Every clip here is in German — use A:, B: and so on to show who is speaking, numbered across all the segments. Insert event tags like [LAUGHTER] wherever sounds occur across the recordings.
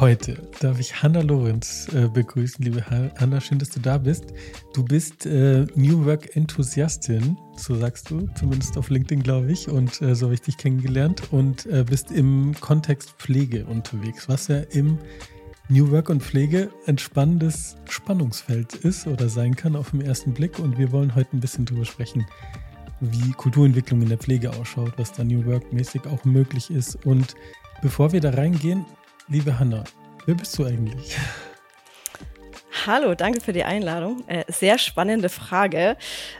A: Heute darf ich Hanna Lorenz äh, begrüßen. Liebe Hanna, schön, dass du da bist. Du bist äh, New Work Enthusiastin, so sagst du, zumindest auf LinkedIn, glaube ich, und äh, so habe ich dich kennengelernt und äh, bist im Kontext Pflege unterwegs, was ja im New Work und Pflege ein spannendes Spannungsfeld ist oder sein kann auf den ersten Blick. Und wir wollen heute ein bisschen drüber sprechen, wie Kulturentwicklung in der Pflege ausschaut, was da New Work mäßig auch möglich ist. Und bevor wir da reingehen, liebe Hanna, wer bist du eigentlich?
B: Hallo, danke für die Einladung. Äh, sehr spannende Frage.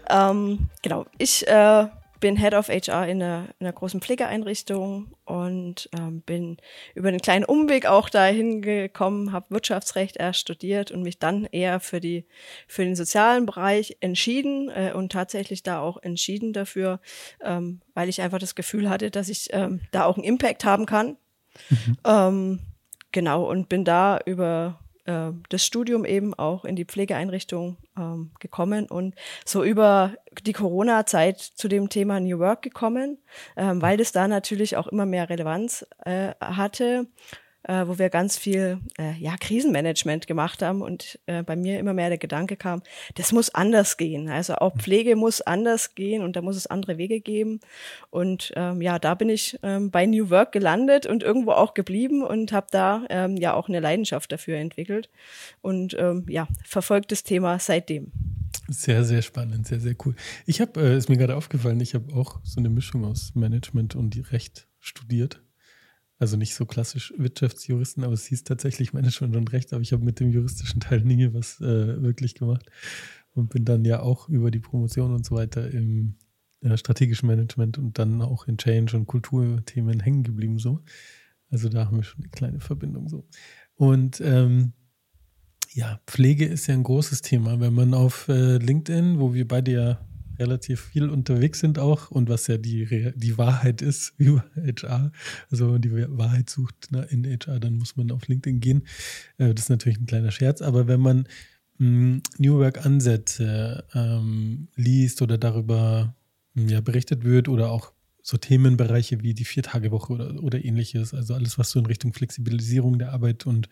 B: Ähm, genau, ich äh, bin Head of HR in einer, in einer großen Pflegeeinrichtung und ähm, bin über einen kleinen Umweg auch dahin gekommen, habe Wirtschaftsrecht erst studiert und mich dann eher für die für den sozialen Bereich entschieden äh, und tatsächlich da auch entschieden dafür, ähm, weil ich einfach das Gefühl hatte, dass ich ähm, da auch einen Impact haben kann. Mhm. Genau und bin da über äh, das Studium eben auch in die Pflegeeinrichtung ähm, gekommen und so über die Corona-Zeit zu dem Thema New Work gekommen, ähm, weil das da natürlich auch immer mehr Relevanz äh, hatte äh, wo wir ganz viel äh, ja, Krisenmanagement gemacht haben und äh, bei mir immer mehr der Gedanke kam, das muss anders gehen. Also auch Pflege muss anders gehen und da muss es andere Wege geben. Und ähm, ja, da bin ich ähm, bei New Work gelandet und irgendwo auch geblieben und habe da ähm, ja auch eine Leidenschaft dafür entwickelt und ähm, ja, verfolgt das Thema seitdem.
A: Sehr, sehr spannend, sehr, sehr cool. Ich habe, äh, ist mir gerade aufgefallen, ich habe auch so eine Mischung aus Management und Recht studiert. Also nicht so klassisch Wirtschaftsjuristen, aber es hieß tatsächlich Management und Recht, aber ich habe mit dem juristischen Teil nie was äh, wirklich gemacht und bin dann ja auch über die Promotion und so weiter im äh, strategischen Management und dann auch in Change und Kulturthemen hängen geblieben so. Also da haben wir schon eine kleine Verbindung so. Und ähm, ja, Pflege ist ja ein großes Thema. Wenn man auf äh, LinkedIn, wo wir beide ja relativ viel unterwegs sind auch und was ja die, die Wahrheit ist [LAUGHS] über HR. Also wenn man die Wahrheit sucht ne, in HR, dann muss man auf LinkedIn gehen. Äh, das ist natürlich ein kleiner Scherz, aber wenn man mh, hm, New Work-Ansätze ähm, liest oder darüber hm, ja, berichtet wird oder auch so Themenbereiche wie die Viertagewoche oder, oder ähnliches, also alles, was so in Richtung Flexibilisierung der Arbeit und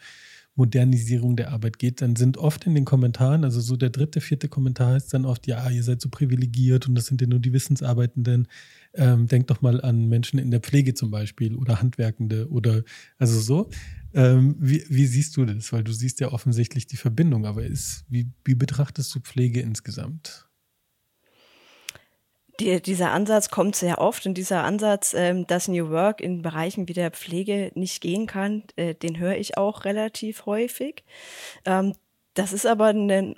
A: Modernisierung der Arbeit geht, dann sind oft in den Kommentaren, also so der dritte, vierte Kommentar ist dann oft, ja, ihr seid so privilegiert und das sind ja nur die Wissensarbeitenden. Ähm, denkt doch mal an Menschen in der Pflege zum Beispiel oder Handwerkende oder also so. Ähm, wie, wie, siehst du das? Weil du siehst ja offensichtlich die Verbindung, aber ist, wie, wie betrachtest du Pflege insgesamt?
B: Die, dieser Ansatz kommt sehr oft und dieser Ansatz, ähm, dass New Work in Bereichen wie der Pflege nicht gehen kann, äh, den höre ich auch relativ häufig. Ähm, das ist aber ein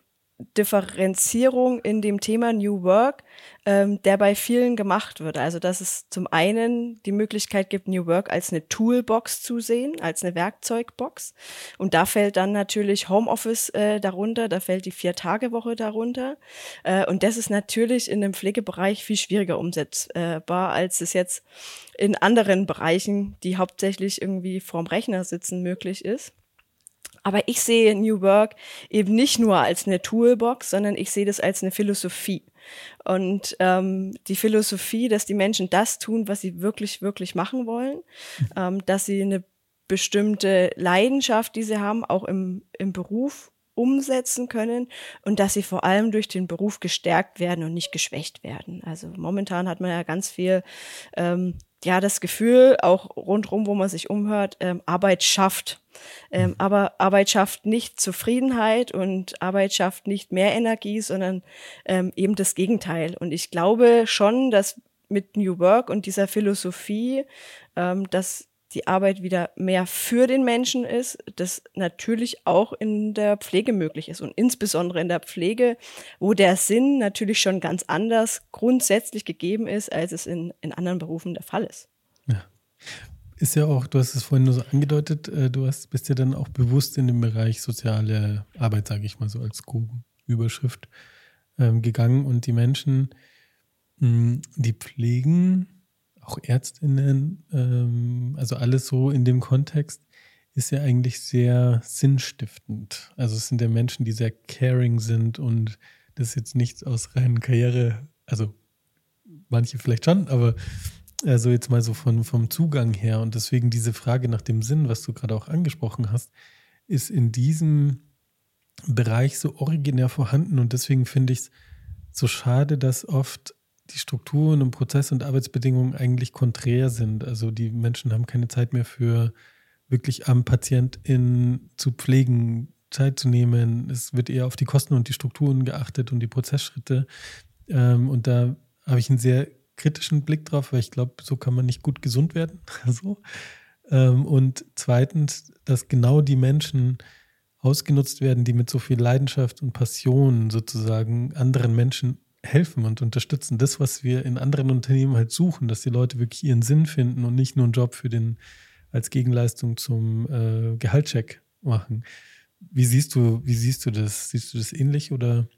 B: Differenzierung in dem Thema New Work, ähm, der bei vielen gemacht wird. Also dass es zum einen die Möglichkeit gibt, New Work als eine Toolbox zu sehen, als eine Werkzeugbox. Und da fällt dann natürlich Homeoffice äh, darunter, da fällt die Vier-Tage-Woche darunter. Äh, und das ist natürlich in dem Pflegebereich viel schwieriger umsetzbar, als es jetzt in anderen Bereichen, die hauptsächlich irgendwie vorm Rechner sitzen, möglich ist. Aber ich sehe New Work eben nicht nur als eine Toolbox, sondern ich sehe das als eine Philosophie. Und ähm, die Philosophie, dass die Menschen das tun, was sie wirklich, wirklich machen wollen, ähm, dass sie eine bestimmte Leidenschaft, die sie haben, auch im, im Beruf umsetzen können und dass sie vor allem durch den Beruf gestärkt werden und nicht geschwächt werden. Also momentan hat man ja ganz viel ähm, ja das Gefühl, auch rundherum, wo man sich umhört, ähm, Arbeit schafft. Ähm, aber Arbeit schafft nicht Zufriedenheit und Arbeit schafft nicht mehr Energie, sondern ähm, eben das Gegenteil. Und ich glaube schon, dass mit New Work und dieser Philosophie, ähm, dass die Arbeit wieder mehr für den Menschen ist, das natürlich auch in der Pflege möglich ist und insbesondere in der Pflege, wo der Sinn natürlich schon ganz anders grundsätzlich gegeben ist, als es in, in anderen Berufen der Fall ist.
A: Ja. Ist ja auch, du hast es vorhin nur so angedeutet, äh, du hast, bist ja dann auch bewusst in den Bereich soziale Arbeit, sage ich mal so als Überschrift, ähm, gegangen und die Menschen, die pflegen, auch Ärztinnen, ähm, also alles so in dem Kontext, ist ja eigentlich sehr sinnstiftend. Also es sind ja Menschen, die sehr caring sind und das jetzt nichts aus reinen Karriere, also manche vielleicht schon, aber Also jetzt mal so von, vom Zugang her und deswegen diese Frage nach dem Sinn, was du gerade auch angesprochen hast, ist in diesem Bereich so originär vorhanden und deswegen finde ich es so schade, dass oft die Strukturen und Prozesse und Arbeitsbedingungen eigentlich konträr sind. Also die Menschen haben keine Zeit mehr für wirklich am Patientin zu pflegen, Zeit zu nehmen. Es wird eher auf die Kosten und die Strukturen geachtet und die Prozessschritte. Ähm, und da habe ich einen sehr kritischen Blick drauf, weil ich glaube, so kann man nicht gut gesund werden. [LAUGHS] so. Ähm, und zweitens, dass genau die Menschen ausgenutzt werden, die mit so viel Leidenschaft und Passion sozusagen anderen Menschen helfen und unterstützen. Das, was wir in anderen Unternehmen halt suchen, dass die Leute wirklich ihren Sinn finden und nicht nur einen Job für den als Gegenleistung zum äh, Gehaltscheck machen. Wie siehst du, wie siehst du das? Siehst du das ähnlich oder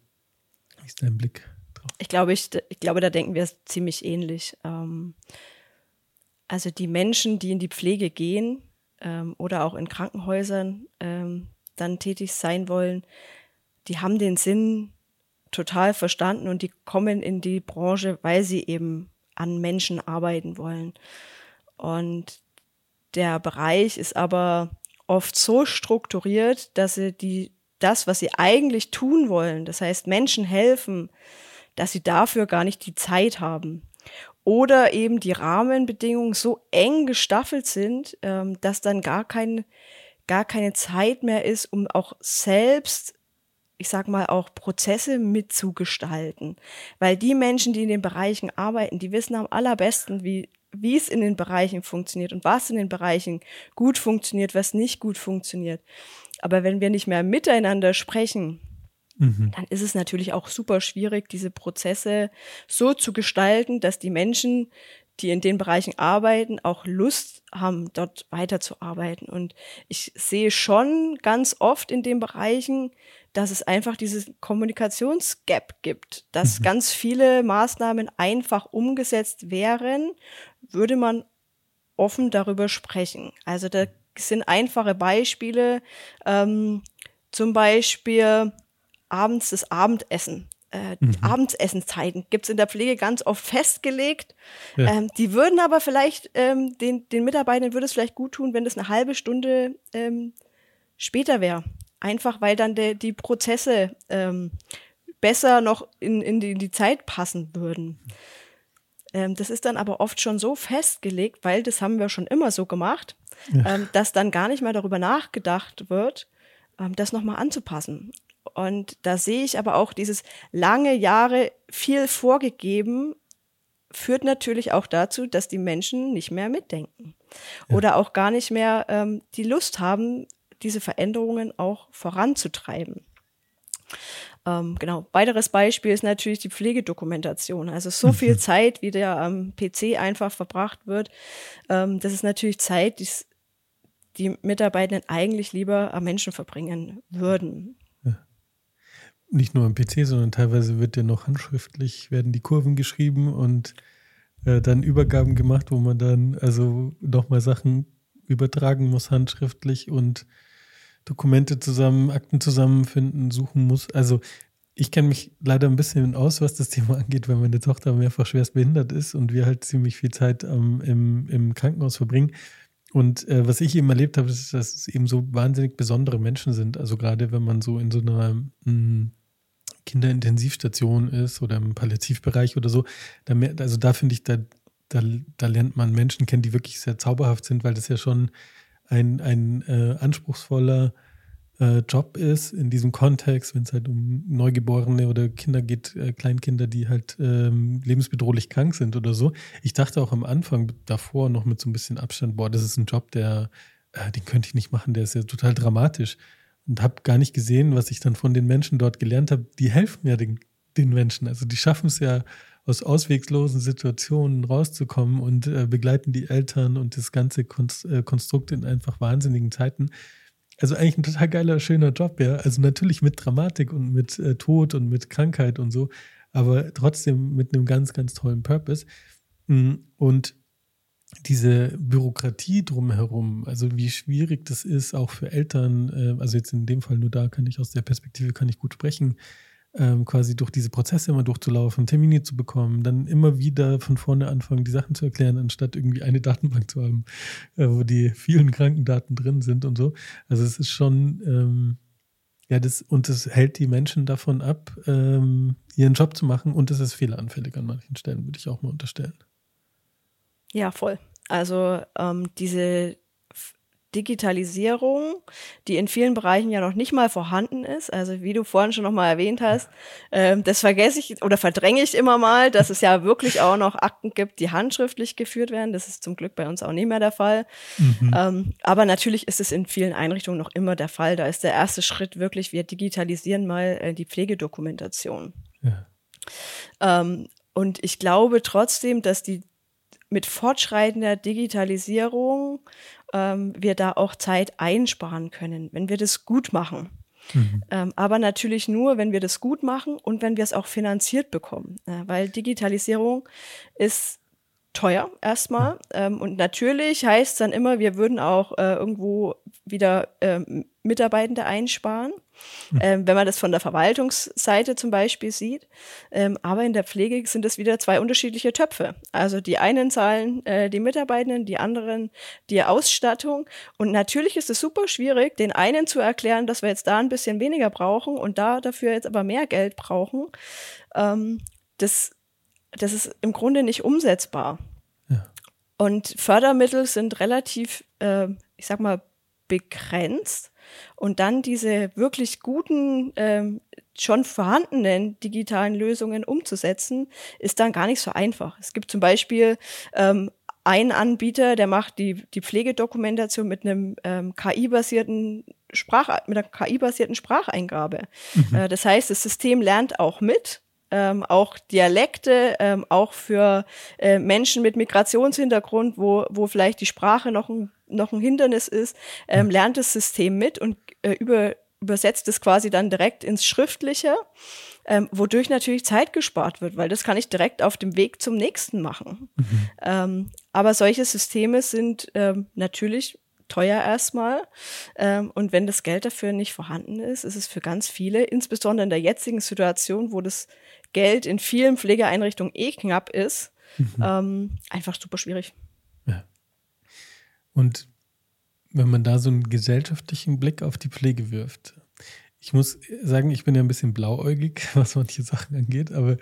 A: wie ist dein Blick drauf?
B: Ich glaube, ich, ich glaube, da denken wir ziemlich ähnlich. Ähm, also die Menschen, die in die Pflege gehen ähm, oder auch in Krankenhäusern ähm, dann tätig sein wollen, die haben den Sinn total verstanden und die kommen in die Branche, weil sie eben an Menschen arbeiten wollen. Und der Bereich ist aber oft so strukturiert, dass sie die, das, was sie eigentlich tun wollen, das heißt Menschen helfen, dass sie dafür gar nicht die Zeit haben. Oder eben die Rahmenbedingungen so eng gestaffelt sind, ähm, dass dann gar, kein, gar keine Zeit mehr ist, um auch selbst ich sag mal, auch Prozesse mitzugestalten. Weil die Menschen, die in den Bereichen arbeiten, die wissen am allerbesten, wie, wie es in den Bereichen funktioniert und was in den Bereichen gut funktioniert, was nicht gut funktioniert. Aber wenn wir nicht mehr miteinander sprechen, mhm. dann ist es natürlich auch super schwierig, diese Prozesse so zu gestalten, dass die Menschen, die in den Bereichen arbeiten, auch Lust haben, dort weiterzuarbeiten. Und ich sehe schon ganz oft in den Bereichen, dass es einfach dieses Kommunikationsgap gibt, dass mhm. ganz viele Maßnahmen einfach umgesetzt wären, würde man offen darüber sprechen. Also da sind einfache Beispiele, ähm, zum Beispiel abends das Abendessen. Äh, mhm. Abendsessenszeiten gibt es in der Pflege ganz oft festgelegt. Ja. Ähm, die würden aber vielleicht, ähm, den, den Mitarbeitern würde es vielleicht gut tun, wenn das eine halbe Stunde ähm, später wäre. Einfach weil dann de, die Prozesse ähm, besser noch in, in, die, in die Zeit passen würden. Ähm, das ist dann aber oft schon so festgelegt, weil das haben wir schon immer so gemacht, ja. ähm, dass dann gar nicht mehr darüber nachgedacht wird, das nochmal anzupassen. Und da sehe ich aber auch dieses lange Jahre viel vorgegeben, führt natürlich auch dazu, dass die Menschen nicht mehr mitdenken ja. oder auch gar nicht mehr ähm, die Lust haben, diese Veränderungen auch voranzutreiben. Ähm, genau. Weiteres Beispiel ist natürlich die Pflegedokumentation. Also so [LAUGHS] viel Zeit, wie der am PC einfach verbracht wird, ähm, das ist natürlich Zeit, die die Mitarbeitenden eigentlich lieber am Menschen verbringen würden.
A: Nicht nur am PC, sondern teilweise wird ja noch handschriftlich, werden die Kurven geschrieben und äh, dann Übergaben gemacht, wo man dann also nochmal Sachen übertragen muss handschriftlich und Dokumente zusammen, Akten zusammenfinden, suchen muss. Also ich kenne mich leider ein bisschen aus, was das [LAUGHS] Thema angeht, weil meine Tochter mehrfach schwerst behindert ist und wir halt ziemlich viel Zeit ähm, im, im Krankenhaus verbringen. Und äh, was ich eben erlebt habe, ist, dass es eben so wahnsinnig besondere Menschen sind. Also gerade wenn man so in so einer mh, hm, Kinderintensivstation ist oder im Palliativbereich oder so, da mehr, also da finde ich, da, da, da lernt man Menschen kennen, die wirklich sehr zauberhaft sind, weil das ja schon ein, ein äh, anspruchsvoller äh, Job ist in diesem Kontext, wenn es halt um Neugeborene oder Kinder geht, äh, Kleinkinder, die halt ähm, lebensbedrohlich krank sind oder so. Ich dachte auch am Anfang davor noch mit so ein bisschen Abstand, boah, das ist ein Job, der, äh, den könnte ich nicht machen, der ist ja total dramatisch. Und habe gar nicht gesehen, was ich dann von den Menschen dort gelernt habe. Die helfen ja den, den Menschen. Also die schaffen es ja aus ausweglosen Situationen rauszukommen und äh, begleiten die Eltern und das ganze äh, Konstrukt in einfach wahnsinnigen Zeiten. Also eigentlich ein total geiler, schöner Job, ja. Also natürlich mit Dramatik und mit äh, Tod und mit Krankheit und so, aber trotzdem mit einem ganz, ganz tollen Purpose. Mm, und diese Bürokratie drumherum, also wie schwierig das ist, auch für Eltern, äh, also jetzt in dem Fall nur da kann ich aus der Perspektive kann ich gut sprechen, ähm, quasi durch diese Prozesse immer durchzulaufen, Termine zu bekommen, dann immer wieder von vorne anfangen, die Sachen zu erklären, anstatt irgendwie eine Datenbank zu haben, äh, wo die vielen Krankendaten drin sind und so. Also es ist schon, ähm, ja, das, und es hält die Menschen davon ab, ähm, ihren Job zu machen und es ist fehleranfällig an manchen Stellen, würde ich auch mal unterstellen.
B: Ja, voll. Also ähm, diese Digitalisierung, die in vielen Bereichen ja noch nicht mal vorhanden ist. Also wie du vorhin schon noch mal erwähnt hast, ähm, das vergesse ich oder verdränge ich immer mal, dass es ja wirklich auch noch Akten gibt, die handschriftlich geführt werden. Das ist zum Glück bei uns auch nicht mehr der Fall. Mhm. Ähm, aber natürlich ist es in vielen Einrichtungen noch immer der Fall. Da ist der erste Schritt wirklich, wir digitalisieren mal äh, die Pflegedokumentation. Ja. Ähm, und ich glaube trotzdem, dass die mit fortschreitender Digitalisierung ähm, wir da auch Zeit einsparen können, wenn wir das gut machen. Mhm. Ähm, aber natürlich nur, wenn wir das gut machen und wenn wir es auch finanziert bekommen. Äh, weil Digitalisierung ist teuer erstmal. Ähm, und natürlich heißt es dann immer, wir würden auch äh, irgendwo wieder ähm, Mitarbeitende einsparen, hm. ähm, wenn man das von der Verwaltungsseite zum Beispiel sieht. Ähm, aber in der Pflege sind es wieder zwei unterschiedliche Töpfe. Also die einen zahlen äh, die Mitarbeitenden, die anderen die Ausstattung. Und natürlich ist es super schwierig, den einen zu erklären, dass wir jetzt da ein bisschen weniger brauchen und da dafür jetzt aber mehr Geld brauchen. Ähm, das, das ist im Grunde nicht umsetzbar. Ja. Und Fördermittel sind relativ, äh, ich sag mal, begrenzt. Und dann diese wirklich guten, ähm, schon vorhandenen digitalen Lösungen umzusetzen, ist dann gar nicht so einfach. Es gibt zum Beispiel ähm, einen Anbieter, der macht die, die Pflegedokumentation mit einem ähm, KI-basierten Sprach, mit einer KI-basierten Spracheingabe. Mhm. Äh, das heißt, das System lernt auch mit ähm, auch Dialekte, ähm, auch für äh, Menschen mit Migrationshintergrund, wo, wo vielleicht die Sprache noch ein, noch ein Hindernis ist, ähm, lernt das System mit und äh, über, übersetzt es quasi dann direkt ins Schriftliche, ähm, wodurch natürlich Zeit gespart wird, weil das kann ich direkt auf dem Weg zum nächsten machen. Mhm. Ähm, aber solche Systeme sind ähm, natürlich teuer erstmal. Ähm, und wenn das Geld dafür nicht vorhanden ist, ist es für ganz viele, insbesondere in der jetzigen Situation, wo das Geld in vielen Pflegeeinrichtungen eh knapp ist, mhm. ähm, einfach super schwierig. Ja.
A: Und wenn man da so einen gesellschaftlichen Blick auf die Pflege wirft, ich muss sagen, ich bin ja ein bisschen blauäugig, [LAUGHS] was manche Sachen angeht, aber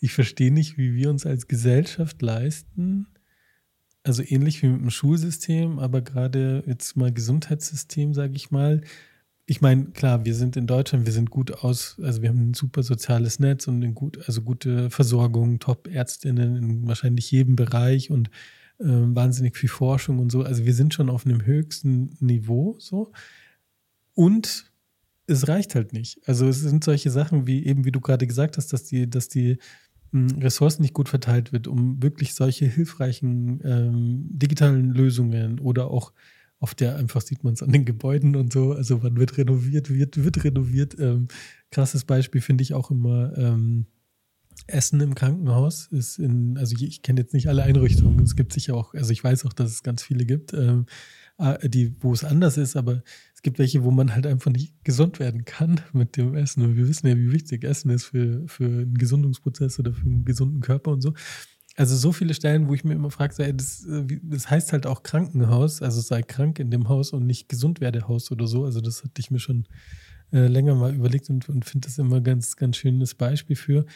A: ich verstehe nicht, wie wir uns als Gesellschaft leisten, also ähnlich wie mit dem Schulsystem, aber gerade jetzt mal Gesundheitssystem, sage ich mal, ich meine, klar, wir sind in Deutschland, wir sind gut aus, also wir haben ein super soziales Netz und eine gut, also gute Versorgung, Top-Ärztinnen in wahrscheinlich jedem Bereich und äh, wahnsinnig viel Forschung und so. Also wir sind schon auf einem höchsten Niveau so. Und es reicht halt nicht. Also es sind solche Sachen wie eben, wie du gerade gesagt hast, dass die, dass die hm, Ressourcen nicht gut verteilt wird, um wirklich solche hilfreichen ähm, digitalen Lösungen oder auch auf der einfach sieht man es an den Gebäuden und so. Also wann wird renoviert, wird, wird renoviert. Ähm, krasses Beispiel finde ich auch immer ähm, Essen im Krankenhaus ist in, also ich, kenne jetzt nicht alle Einrichtungen. Es gibt sicher auch, also ich weiß auch, dass es ganz viele gibt, ähm, die, wo es anders ist, aber es gibt welche, wo man halt einfach nicht gesund werden kann mit dem Essen. Und wir wissen ja, wie wichtig Essen ist für, für einen Gesundungsprozess oder für einen gesunden Körper und so. Also so viele Stellen, wo ich mir immer frage, das, äh, das, heißt halt auch Krankenhaus, also sei krank in dem Haus und nicht Gesundwerdehaus oder so. Also das hatte ich mir schon äh, länger mal überlegt und, und finde das immer ganz, ganz schönes Beispiel für.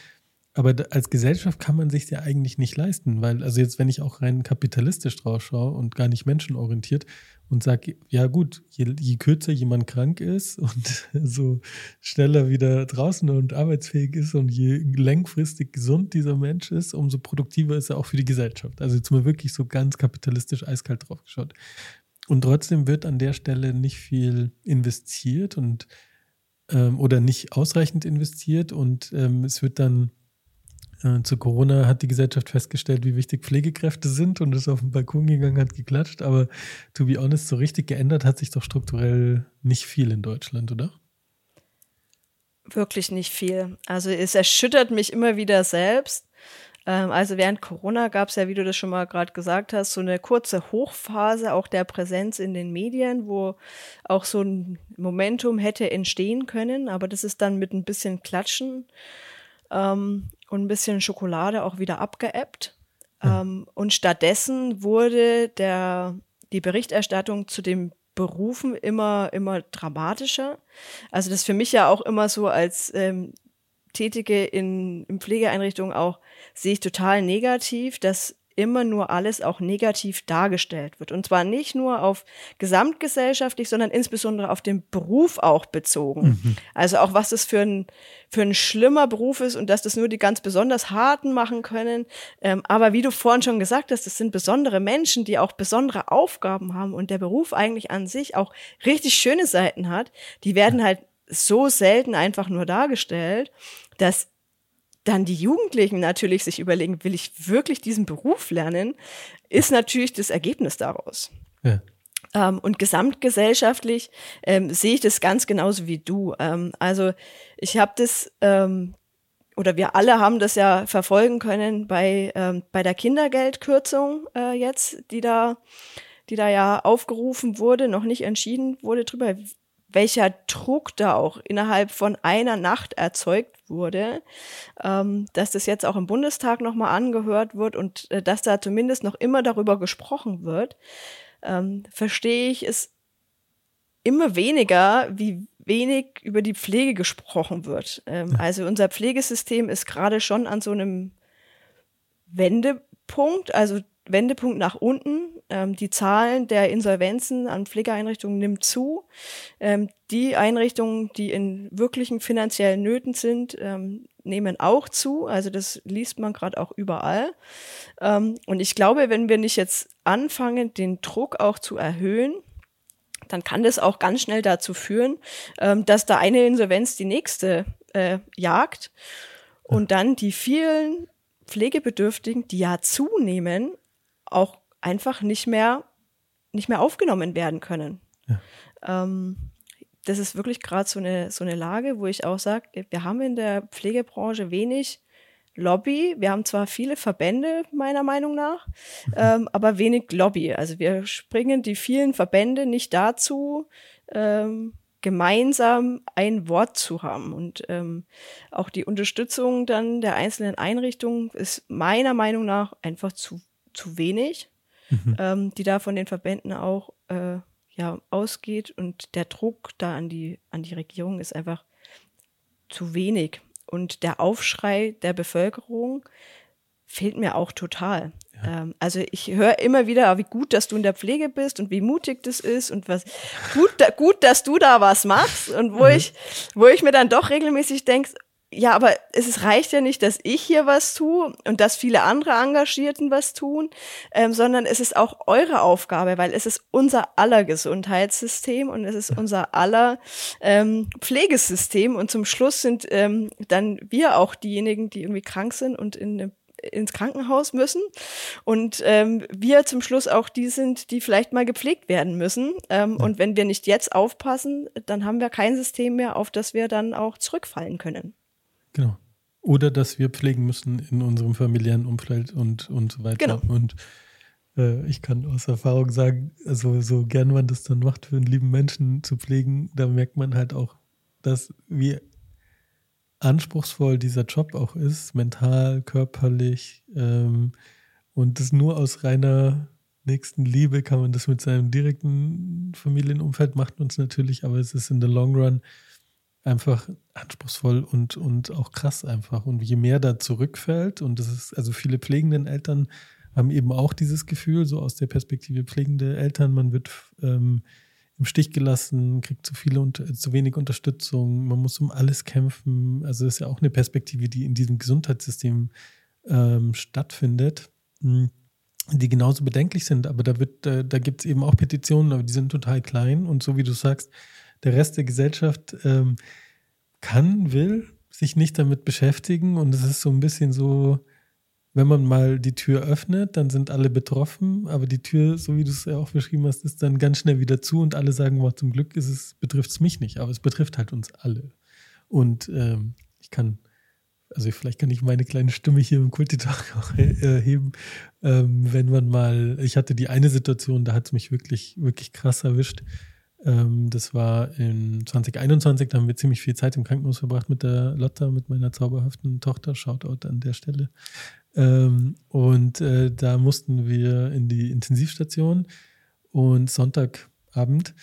A: Aber als Gesellschaft kann man sich ja eigentlich nicht leisten, weil, also jetzt, wenn ich auch rein kapitalistisch drauf schaue und gar nicht menschenorientiert und sage, ja gut, je, je, kürzer jemand krank ist [LAUGHS] und so schneller wieder draußen und arbeitsfähig ist und je langfristig gesund dieser Mensch ist, umso produktiver ist er auch für die Gesellschaft. Also jetzt mal wirklich so ganz kapitalistisch eiskalt drauf geschaut. Und trotzdem wird an der Stelle nicht viel investiert und ähm, oder nicht ausreichend investiert und ähm, es wird dann zu Corona hat die Gesellschaft festgestellt, wie wichtig Pflegekräfte sind und ist auf den Balkon gegangen, hat geklatscht. Aber to be honest, so richtig geändert hat sich doch strukturell nicht viel in Deutschland, oder?
B: Wirklich nicht viel. Also es erschüttert mich immer wieder selbst. Ähm, also während Corona gab es ja, wie du das schon mal gerade gesagt hast, so eine kurze Hochphase auch der Präsenz in den Medien, wo auch so ein Momentum hätte entstehen können, aber das ist dann mit ein bisschen Klatschen ähm, und ein bisschen Schokolade auch wieder abgeebbt. Ähm, und stattdessen wurde der, die Berichterstattung zu dem Berufen immer, immer dramatischer. Also das für mich ja auch immer so als ähm, Tätige in, in Pflegeeinrichtungen auch, sehe ich total negativ, dass immer nur alles auch negativ dargestellt wird. Und zwar nicht nur auf gesamtgesellschaftlich, sondern insbesondere auf den Beruf auch bezogen. Mhm. Also auch was das für ein, für ein schlimmer Beruf ist und dass das nur die ganz besonders harten machen können. Ähm, aber wie du vorhin schon gesagt hast, das sind besondere Menschen, die auch besondere Aufgaben haben und der Beruf eigentlich an sich auch richtig schöne Seiten hat. Die werden halt so selten einfach nur dargestellt dass dann die Jugendlichen natürlich sich überlegen, will ich wirklich diesen Beruf lernen, ist natürlich das Ergebnis daraus. Ja. Ähm, und gesamtgesellschaftlich ähm, sehe ich das ganz genauso wie du. Ähm, also ich habe das, ähm, oder wir alle haben das ja verfolgen können bei, ähm, bei der Kindergeldkürzung äh, jetzt, die da, die da ja aufgerufen wurde, noch nicht entschieden wurde drüber welcher Druck da auch innerhalb von einer Nacht erzeugt wurde, ähm, dass das jetzt auch im Bundestag nochmal angehört wird und äh, dass da zumindest noch immer darüber gesprochen wird, ähm, verstehe ich es immer weniger, wie wenig über die Pflege gesprochen wird. Ähm, also unser Pflegesystem ist gerade schon an so einem Wendepunkt, also Wendepunkt nach unten. Ähm, die Zahlen der Insolvenzen an Pflegeeinrichtungen nimmt zu. Ähm, die Einrichtungen, die in wirklichen finanziellen Nöten sind, ähm, nehmen auch zu. Also das liest man gerade auch überall. Ähm, und ich glaube, wenn wir nicht jetzt anfangen, den Druck auch zu erhöhen, dann kann das auch ganz schnell dazu führen, ähm, dass da eine Insolvenz die nächste äh, jagt und dann die vielen Pflegebedürftigen, die ja zunehmen, auch einfach nicht mehr, nicht mehr aufgenommen werden können. Ja. Ähm, das ist wirklich gerade so eine, so eine Lage, wo ich auch sage, wir haben in der Pflegebranche wenig Lobby. Wir haben zwar viele Verbände, meiner Meinung nach, mhm. ähm, aber wenig Lobby. Also wir springen die vielen Verbände nicht dazu, ähm, gemeinsam ein Wort zu haben. Und ähm, auch die Unterstützung dann der einzelnen Einrichtungen ist meiner Meinung nach einfach zu zu wenig, mhm. ähm, die da von den Verbänden auch äh, ja, ausgeht. Und der Druck da an die, an die Regierung ist einfach zu wenig. Und der Aufschrei der Bevölkerung fehlt mir auch total. Ja. Ähm, also ich höre immer wieder, wie gut, dass du in der Pflege bist und wie mutig das ist und was gut, da, gut, dass du da was machst und wo mhm. ich, wo ich mir dann doch regelmäßig denke, ja, aber es reicht ja nicht, dass ich hier was tue und dass viele andere Engagierten was tun, ähm, sondern es ist auch eure Aufgabe, weil es ist unser aller Gesundheitssystem und es ist unser aller ähm, Pflegesystem und zum Schluss sind ähm, dann wir auch diejenigen, die irgendwie krank sind und in eine ins Krankenhaus müssen und ähm, wir zum Schluss auch die sind, die vielleicht mal gepflegt werden müssen. Ähm. Und wenn wir nicht jetzt aufpassen, dann haben wir kein System mehr, auf das wir dann auch zurückfallen können.
A: Genau. Oder dass wir pflegen müssen in unserem familiären Umfeld und, und so weiter. Genau. Und äh, ich kann aus Erfahrung sagen, also so gern man das dann macht, für einen lieben Menschen zu pflegen, da merkt man halt auch, dass wie anspruchsvoll dieser Job auch ist, mental, körperlich. Ähm, und das nur aus reiner nächsten Liebe kann man das mit seinem direkten Familienumfeld macht uns natürlich, aber es ist in the long run einfach anspruchsvoll und, und auch krass einfach. Und je mehr da zurückfällt, und das ist, also viele pflegenden Eltern haben eben auch dieses Gefühl, so aus der Perspektive pflegende Eltern, man wird ähm, im Stich gelassen, kriegt zu viele und zu wenig Unterstützung, man muss um alles kämpfen. Also das ist ja auch eine Perspektive, die in diesem Gesundheitssystem ähm, stattfindet, hm, die genauso bedenklich sind. Aber da wird, da, da gibt es eben auch Petitionen, aber die sind total klein. Und so wie du sagst, der Rest der Gesellschaft ähm, kann, will sich nicht damit beschäftigen und es ist so ein bisschen so, wenn man mal die Tür öffnet, dann sind alle betroffen, aber die Tür, so wie du es ja auch beschrieben hast, ist dann ganz schnell wieder zu und alle sagen, wow, zum Glück ist es, betrifft es mich nicht, aber es betrifft halt uns alle. Und ähm, ich kann also vielleicht kann ich meine kleine Stimme hier im Kultitag [LAUGHS] auch erheben, ähm, wenn man mal, ich hatte die eine Situation, da hat es mich wirklich, wirklich krass erwischt. Ähm, das war in 2021, da haben wir ziemlich viel Zeit im Krankenhaus verbracht mit der Lotta, mit meiner zauberhaften Tochter. Shoutout an der Stelle. Ähm, und äh, da mussten wir in die Intensivstation und Sonntagabend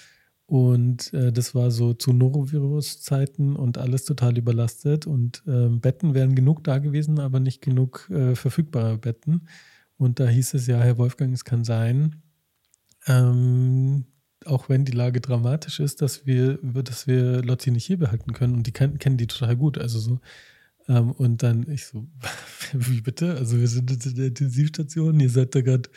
A: und äh, das war so zu Norovirus-Zeiten und alles total überlastet. Und äh, Betten wären genug da gewesen, aber nicht genug äh, verfügbare Betten. Und da hieß es ja, Herr Wolfgang, es kann sein, ähm, auch wenn die Lage dramatisch ist, dass wir, dass wir Lotti nicht hier behalten können. Und die kennen, kennen die total gut. Also so. Ähm, und dann ich so, [LAUGHS] wie bitte? Also wir sind in der Intensivstation, ihr seid da gerade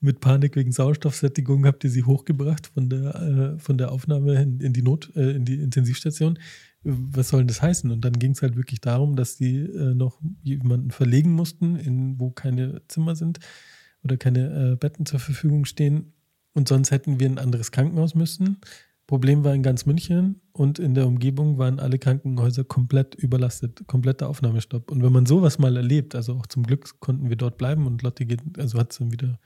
A: mit Panik wegen Sauerstoffsättigung habt ihr sie hochgebracht von der, äh, von der Aufnahme in, in die Not, äh, in die Intensivstation. Was soll denn das heißen? Und dann ging es halt wirklich darum, dass sie äh, noch jemanden verlegen mussten, in, wo keine Zimmer sind oder keine äh, Betten zur Verfügung stehen. Und sonst hätten wir ein anderes Krankenhaus müssen. Problem war in ganz München und in der Umgebung waren alle Krankenhäuser komplett überlastet, kompletter Aufnahmestopp. Und wenn man sowas mal erlebt, also auch zum Glück konnten wir dort bleiben und Lotte geht, also hat es dann wieder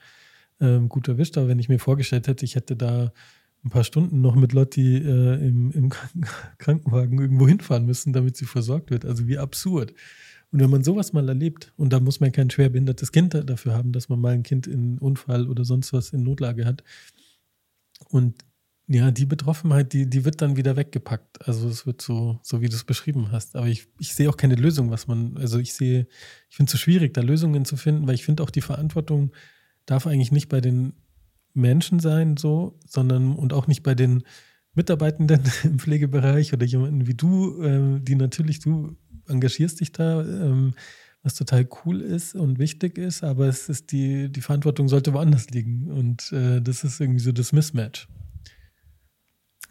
A: ähm, gut erwischt. Aber wenn ich mir vorgestellt hätte, ich hätte da ein paar Stunden noch mit Lotti äh, im, im Krankenwagen irgendwo hinfahren müssen, damit sie versorgt wird. Also wie absurd. Und wenn man sowas mal erlebt, und da muss man kein schwerbehindertes Kind dafür haben, dass man mal ein Kind in Unfall oder sonst was in Notlage hat. Und ja, die Betroffenheit, die, die wird dann wieder weggepackt. Also es wird so, so wie du es beschrieben hast. Aber ich, ich sehe auch keine Lösung, was man, also ich sehe, ich finde es so schwierig, da Lösungen zu finden, weil ich finde auch die Verantwortung darf eigentlich nicht bei den Menschen sein, so, sondern und auch nicht bei den Mitarbeitenden [LAUGHS] im Pflegebereich oder jemanden wie du, äh, die natürlich, du engagierst dich da, ähm, was total cool ist und wichtig ist, aber es ist die, die Verantwortung sollte woanders liegen. Und äh, das ist irgendwie so das Mismatch.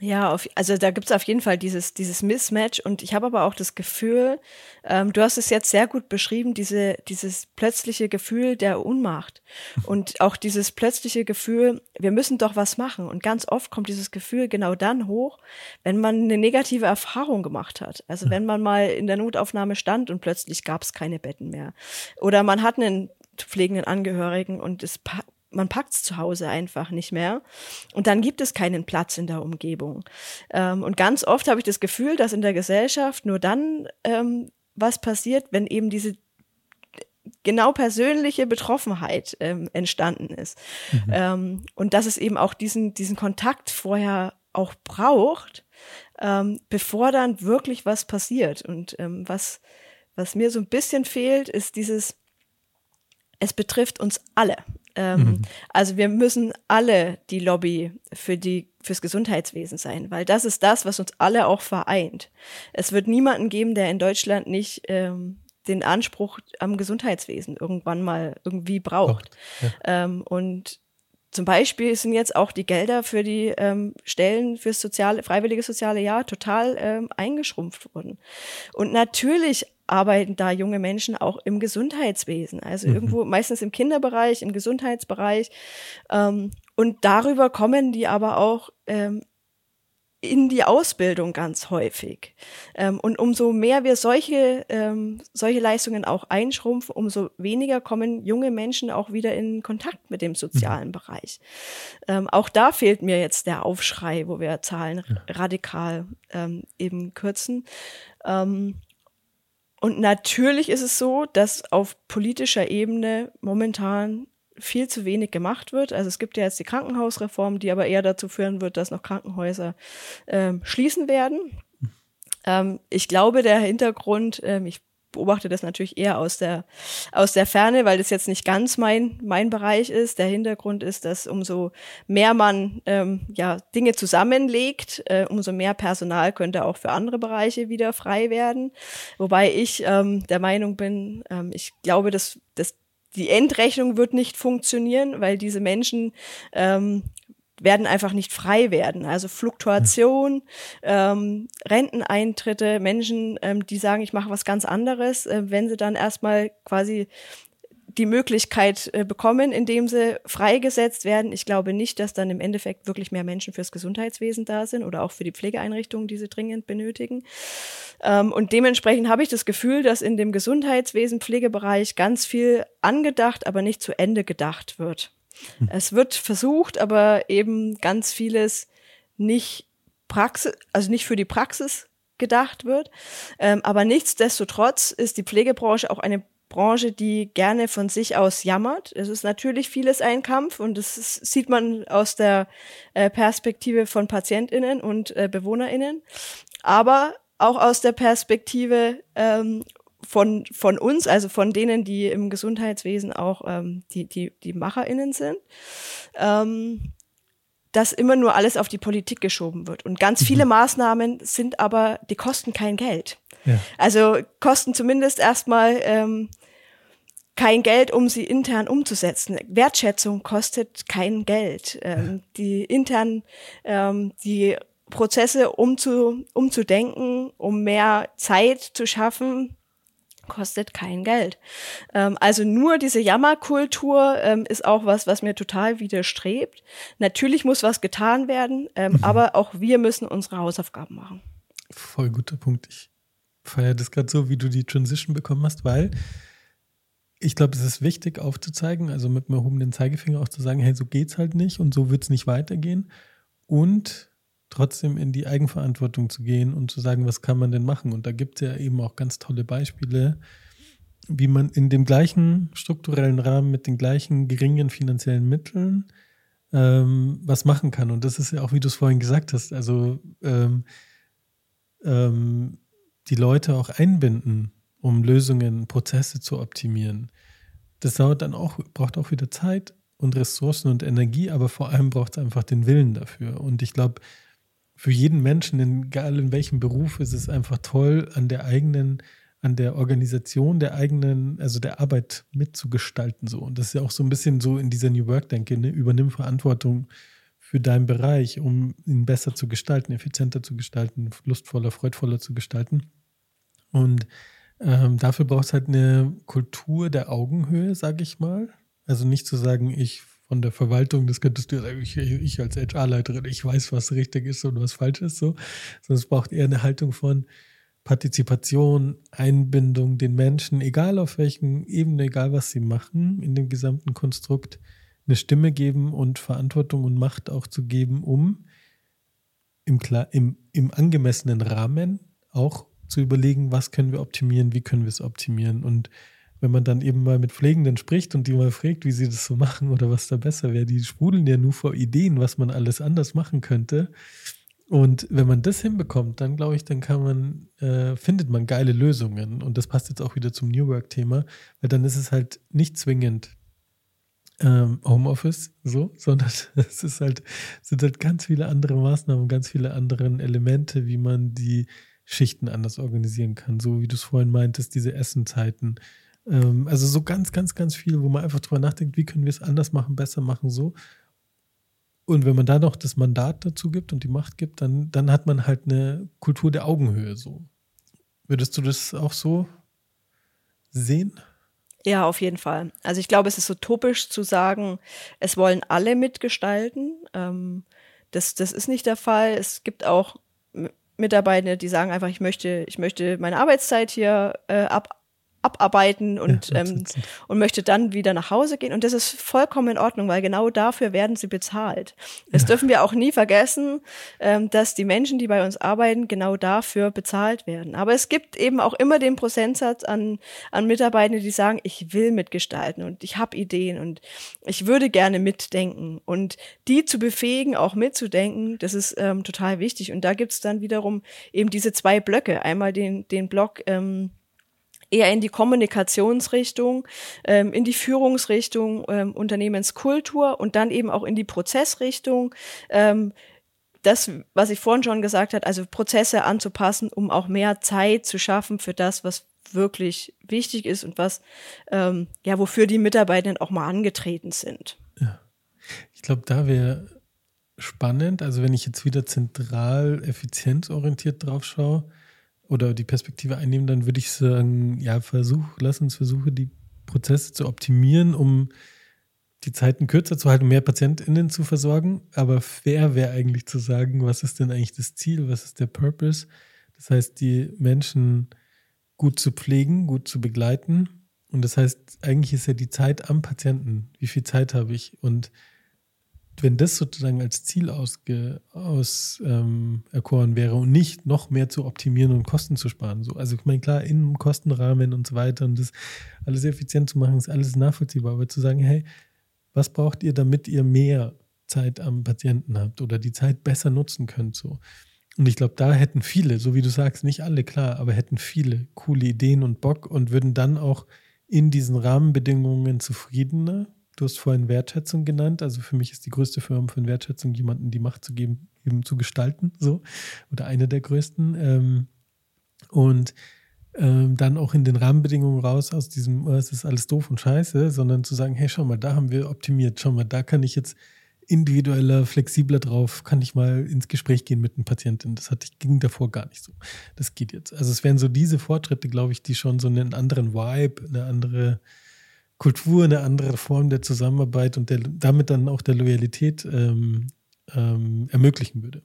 B: Ja, auf, also da gibt es auf jeden Fall dieses, dieses Mismatch und ich habe aber auch das Gefühl, ähm, du hast es jetzt sehr gut beschrieben, diese, dieses plötzliche Gefühl der Unmacht und [LAUGHS] auch dieses plötzliche Gefühl, wir müssen doch was machen. Und ganz oft kommt dieses Gefühl genau dann hoch, wenn man eine negative Erfahrung gemacht hat. Also wenn man mal in der Notaufnahme stand und plötzlich gab es keine Betten mehr. Oder man hat einen pflegenden Angehörigen und es man packt es zu Hause einfach nicht mehr. Und dann gibt es keinen Platz in der Umgebung. Ähm, und ganz oft habe ich das Gefühl, dass in der Gesellschaft nur dann ähm, was passiert, wenn eben diese genau persönliche Betroffenheit ähm, entstanden ist. Mhm. Ähm, und dass es eben auch diesen, diesen Kontakt vorher auch braucht, ähm, bevor dann wirklich was passiert. Und ähm, was, was mir so ein bisschen fehlt, ist dieses, es betrifft uns alle. Ähm, mhm. Also wir müssen alle die Lobby für die fürs Gesundheitswesen sein, weil das ist das, was uns alle auch vereint. Es wird niemanden geben, der in Deutschland nicht ähm, den Anspruch am Gesundheitswesen irgendwann mal irgendwie braucht. Ja. Ähm, und zum Beispiel sind jetzt auch die Gelder für die ähm, Stellen fürs soziale, freiwillige soziale Jahr total ähm, eingeschrumpft worden. Und natürlich arbeiten da junge Menschen auch im Gesundheitswesen, also mhm. irgendwo meistens im Kinderbereich, im Gesundheitsbereich. Ähm, und darüber kommen die aber auch ähm, in die Ausbildung ganz häufig. Ähm, und umso mehr wir solche, ähm, solche Leistungen auch einschrumpfen, umso weniger kommen junge Menschen auch wieder in Kontakt mit dem sozialen mhm. Bereich. Ähm, auch da fehlt mir jetzt der Aufschrei, wo wir Zahlen radikal ähm, eben kürzen. Ähm, und natürlich ist es so, dass auf politischer Ebene momentan viel zu wenig gemacht wird. Also es gibt ja jetzt die Krankenhausreform, die aber eher dazu führen wird, dass noch Krankenhäuser ähm, schließen werden. Ähm, ich glaube, der Hintergrund, ähm, ich beobachte das natürlich eher aus der, aus der Ferne, weil das jetzt nicht ganz mein, mein Bereich ist. Der Hintergrund ist, dass umso mehr man ähm, ja, Dinge zusammenlegt, äh, umso mehr Personal könnte auch für andere Bereiche wieder frei werden. Wobei ich ähm, der Meinung bin, ähm, ich glaube, dass, dass die Endrechnung wird nicht funktionieren, weil diese Menschen ähm, werden einfach nicht frei werden. Also Fluktuation, ähm, Renteneintritte, Menschen, ähm, die sagen, ich mache was ganz anderes, äh, wenn sie dann erstmal quasi die Möglichkeit äh, bekommen, indem sie freigesetzt werden. Ich glaube nicht, dass dann im Endeffekt wirklich mehr Menschen fürs Gesundheitswesen da sind oder auch für die Pflegeeinrichtungen, die sie dringend benötigen. Ähm, und dementsprechend habe ich das Gefühl, dass in dem Gesundheitswesen, Pflegebereich ganz viel angedacht, aber nicht zu Ende gedacht wird. Hm. Es wird versucht, aber eben ganz vieles nicht Praxis, also nicht für die Praxis gedacht wird. Ähm, aber nichtsdestotrotz ist die Pflegebranche auch eine Branche, die gerne von sich aus jammert. Es ist natürlich vieles ein Kampf und das ist, sieht man aus der äh, Perspektive von PatientInnen und äh, BewohnerInnen, aber auch aus der Perspektive ähm, von, von uns, also von denen, die im Gesundheitswesen auch ähm, die, die, die MacherInnen sind. Ähm, dass immer nur alles auf die Politik geschoben wird. Und ganz viele mhm. Maßnahmen sind aber, die kosten kein Geld. Ja. Also kosten zumindest erstmal ähm, kein Geld, um sie intern umzusetzen. Wertschätzung kostet kein Geld. Ähm, die intern ähm, die Prozesse umzu, umzudenken, um mehr Zeit zu schaffen, kostet kein Geld. Ähm, also nur diese Jammerkultur ähm, ist auch was, was mir total widerstrebt. Natürlich muss was getan werden, ähm, mhm. aber auch wir müssen unsere Hausaufgaben machen.
A: Voll guter Punkt. Ich feiere das gerade so, wie du die Transition bekommen hast, weil ich glaube, es ist wichtig aufzuzeigen, also mit dem erhobenen Zeigefinger auch zu sagen, hey, so geht's halt nicht und so wird es nicht weitergehen. Und trotzdem in die Eigenverantwortung zu gehen und zu sagen, was kann man denn machen? Und da gibt es ja eben auch ganz tolle Beispiele, wie man in dem gleichen strukturellen Rahmen mit den gleichen geringen finanziellen Mitteln ähm, was machen kann. Und das ist ja auch, wie du es vorhin gesagt hast, also ähm, ähm, die Leute auch einbinden um Lösungen, Prozesse zu optimieren. Das dauert dann auch, braucht auch wieder Zeit und Ressourcen und Energie, aber vor allem braucht es einfach den Willen dafür. Und ich glaube, für jeden Menschen, egal in welchem Beruf, ist es einfach toll, an der eigenen, an der Organisation der eigenen, also der Arbeit mitzugestalten. So. Und das ist ja auch so ein bisschen so in dieser New Work-Denke, ne? übernimm Verantwortung für deinen Bereich, um ihn besser zu gestalten, effizienter zu gestalten, lustvoller, freudvoller zu gestalten. Und ähm, dafür braucht es halt eine Kultur der Augenhöhe, sage ich mal. Also nicht zu sagen, ich von der Verwaltung, das könntest du sagen, ich, ich als HR-Leiterin, ich weiß, was richtig ist und was falsch ist, so. Sondern es braucht eher eine Haltung von Partizipation, Einbindung den Menschen, egal auf welchen Ebene, egal was sie machen, in dem gesamten Konstrukt eine Stimme geben und Verantwortung und Macht auch zu geben, um im, im, im angemessenen Rahmen auch zu überlegen, was können wir optimieren, wie können wir es optimieren. Und wenn man dann eben mal mit Pflegenden spricht und die mal fragt, wie sie das so machen oder was da besser wäre, die sprudeln ja nur vor Ideen, was man alles anders machen könnte. Und wenn man das hinbekommt, dann glaube ich, dann kann man, äh, findet man geile Lösungen. Und das passt jetzt auch wieder zum New Work-Thema, weil dann ist es halt nicht zwingend ähm, Homeoffice so, [LAUGHS] sondern es ist halt, sind halt ganz viele andere Maßnahmen, ganz viele andere Elemente, wie man die Schichten anders organisieren kann, so wie du es vorhin meintest, diese Essenzeiten. Ähm, also so ganz, ganz, ganz viel, wo man einfach drüber nachdenkt, wie können wir es anders machen, besser machen, so. Und wenn man da noch das Mandat dazu gibt und die Macht gibt, dann, dann hat man halt eine Kultur der Augenhöhe so. Würdest du das auch so sehen?
B: Ja, auf jeden Fall. Also ich glaube, es ist utopisch zu sagen, es wollen alle mitgestalten. Ähm, das, das ist nicht der Fall. Es gibt auch Mitarbeitende, die sagen einfach, ich möchte, ich möchte meine Arbeitszeit hier äh, ab, abarbeiten und, ja, ähm, und möchte dann wieder nach Hause gehen. Und das ist vollkommen in Ordnung, weil genau dafür werden sie bezahlt. Das ja. dürfen wir auch nie vergessen, ähm, dass die Menschen, die bei uns arbeiten, genau dafür bezahlt werden. Aber es gibt eben auch immer den Prozentsatz an, an Mitarbeitenden, die sagen, ich will mitgestalten und ich habe Ideen und ich würde gerne mitdenken. Und die zu befähigen, auch mitzudenken, das ist ähm, total wichtig. Und da gibt es dann wiederum eben diese zwei Blöcke. Einmal den, den Block, ähm, eher in die Kommunikationsrichtung, ähm, in die Führungsrichtung, ähm, Unternehmenskultur und dann eben auch in die Prozessrichtung. Ähm, das, was ich vorhin schon gesagt habe, also Prozesse anzupassen, um auch mehr Zeit zu schaffen für das, was wirklich wichtig ist und was, ähm, ja, wofür die Mitarbeitenden auch mal angetreten sind.
A: Ja. Ich glaube, da wäre spannend, also wenn ich jetzt wieder zentral effizienzorientiert drauf schaue, oder die Perspektive einnehmen, dann würde ich sagen, ja, versuch, lass uns versuchen, die Prozesse zu optimieren, um die Zeiten kürzer zu halten, mehr PatientInnen zu versorgen. Aber fair wäre eigentlich zu sagen, was ist denn eigentlich das Ziel, was ist der Purpose? Das heißt, die Menschen gut zu pflegen, gut zu begleiten. Und das heißt, eigentlich ist ja die Zeit am Patienten. Wie viel Zeit habe ich? Und wenn das sozusagen als Ziel ausge, aus, ähm, wäre und nicht noch mehr zu optimieren und Kosten zu sparen. So, also ich meine, klar, im Kostenrahmen und so weiter und das alles effizient zu machen, ist alles nachvollziehbar. Aber zu sagen, hey, was braucht ihr, damit ihr mehr Zeit am Patienten habt oder die Zeit besser nutzen könnt? So. Und ich glaube, da hätten viele, so wie du sagst, nicht alle, klar, aber hätten viele coole Ideen und Bock und würden dann auch in diesen Rahmenbedingungen zufriedener. Du hast vorhin Wertschätzung genannt. Also für mich ist die größte Form von Wertschätzung, jemanden die Macht zu geben, eben zu gestalten, so. Oder eine der größten. Ähm, und ähm, dann auch in den Rahmenbedingungen raus aus diesem, oh, es ist alles doof und scheiße, sondern zu sagen, hey, schau mal, da haben wir optimiert, schau mal, da kann ich jetzt individueller, flexibler drauf, kann ich mal ins Gespräch gehen mit einem Patienten. Das hatte ich, ging davor gar nicht so. Das geht jetzt. Also es wären so diese Fortschritte, glaube ich, die schon so einen anderen Vibe, eine andere Kultur, eine andere Form der Zusammenarbeit und der, damit dann auch der Loyalität ähm, ähm, ermöglichen würde.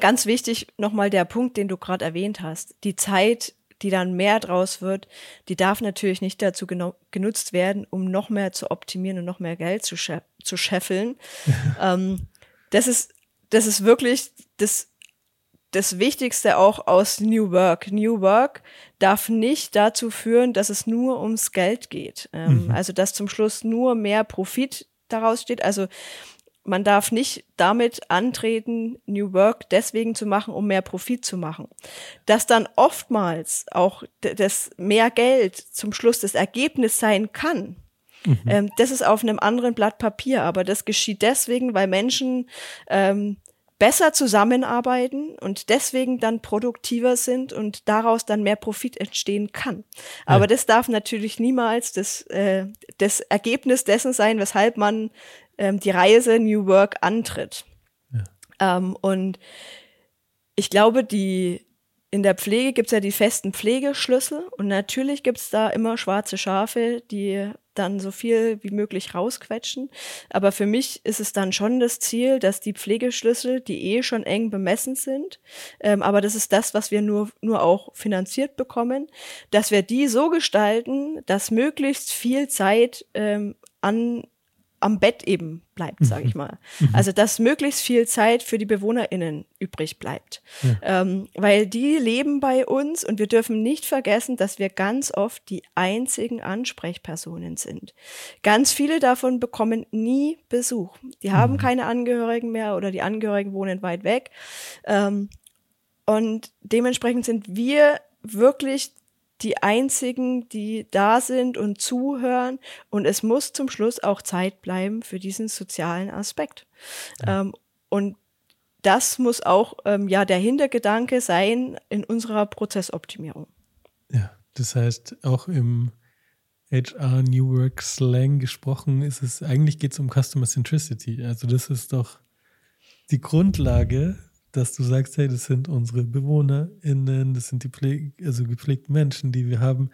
B: Ganz wichtig nochmal der Punkt, den du gerade erwähnt hast. Die Zeit die dann mehr draus wird, die darf natürlich nicht dazu genutzt werden, um noch mehr zu optimieren und noch mehr Geld zu, schä zu scheffeln. [LAUGHS] ähm, das ist, das ist wirklich das, das Wichtigste auch aus New Work. New Work darf nicht dazu führen, dass es nur ums Geld geht. Ähm, mhm. Also, dass zum Schluss nur mehr Profit daraus steht. Also, man darf nicht damit antreten, New Work deswegen zu machen, um mehr Profit zu machen. Dass dann oftmals auch das mehr Geld zum Schluss das Ergebnis sein kann, mhm. ähm, das ist auf einem anderen Blatt Papier. Aber das geschieht deswegen, weil Menschen ähm, besser zusammenarbeiten und deswegen dann produktiver sind und daraus dann mehr Profit entstehen kann. Aber ja. das darf natürlich niemals das, äh, das Ergebnis dessen sein, weshalb man ähm, die Reise New Work antritt. Ja. Ähm, und ich glaube, die in der Pflege gibt es ja die festen Pflegeschlüssel und natürlich gibt es da immer schwarze Schafe, die dann so viel wie möglich rausquetschen. Aber für mich ist es dann schon das Ziel, dass die Pflegeschlüssel, die eh schon eng bemessen sind, ähm, aber das ist das, was wir nur, nur auch finanziert bekommen, dass wir die so gestalten, dass möglichst viel Zeit ähm, an am Bett eben bleibt, sage ich mhm. mal. Mhm. Also dass möglichst viel Zeit für die BewohnerInnen übrig bleibt. Ja. Ähm, weil die leben bei uns und wir dürfen nicht vergessen, dass wir ganz oft die einzigen Ansprechpersonen sind. Ganz viele davon bekommen nie Besuch. Die haben mhm. keine Angehörigen mehr oder die Angehörigen wohnen weit weg. Ähm, und dementsprechend sind wir wirklich die einzigen, die da sind und zuhören. Und es muss zum Schluss auch Zeit bleiben für diesen sozialen Aspekt. Ja. Ähm, und das muss auch ähm, ja der Hintergedanke sein in unserer Prozessoptimierung.
A: Ja, das heißt auch im HR New Work Slang gesprochen ist es eigentlich geht es um Customer Centricity. Also das ist doch die Grundlage dass du sagst, hey, das sind unsere BewohnerInnen, das sind die Pflege, also gepflegten Menschen, die wir haben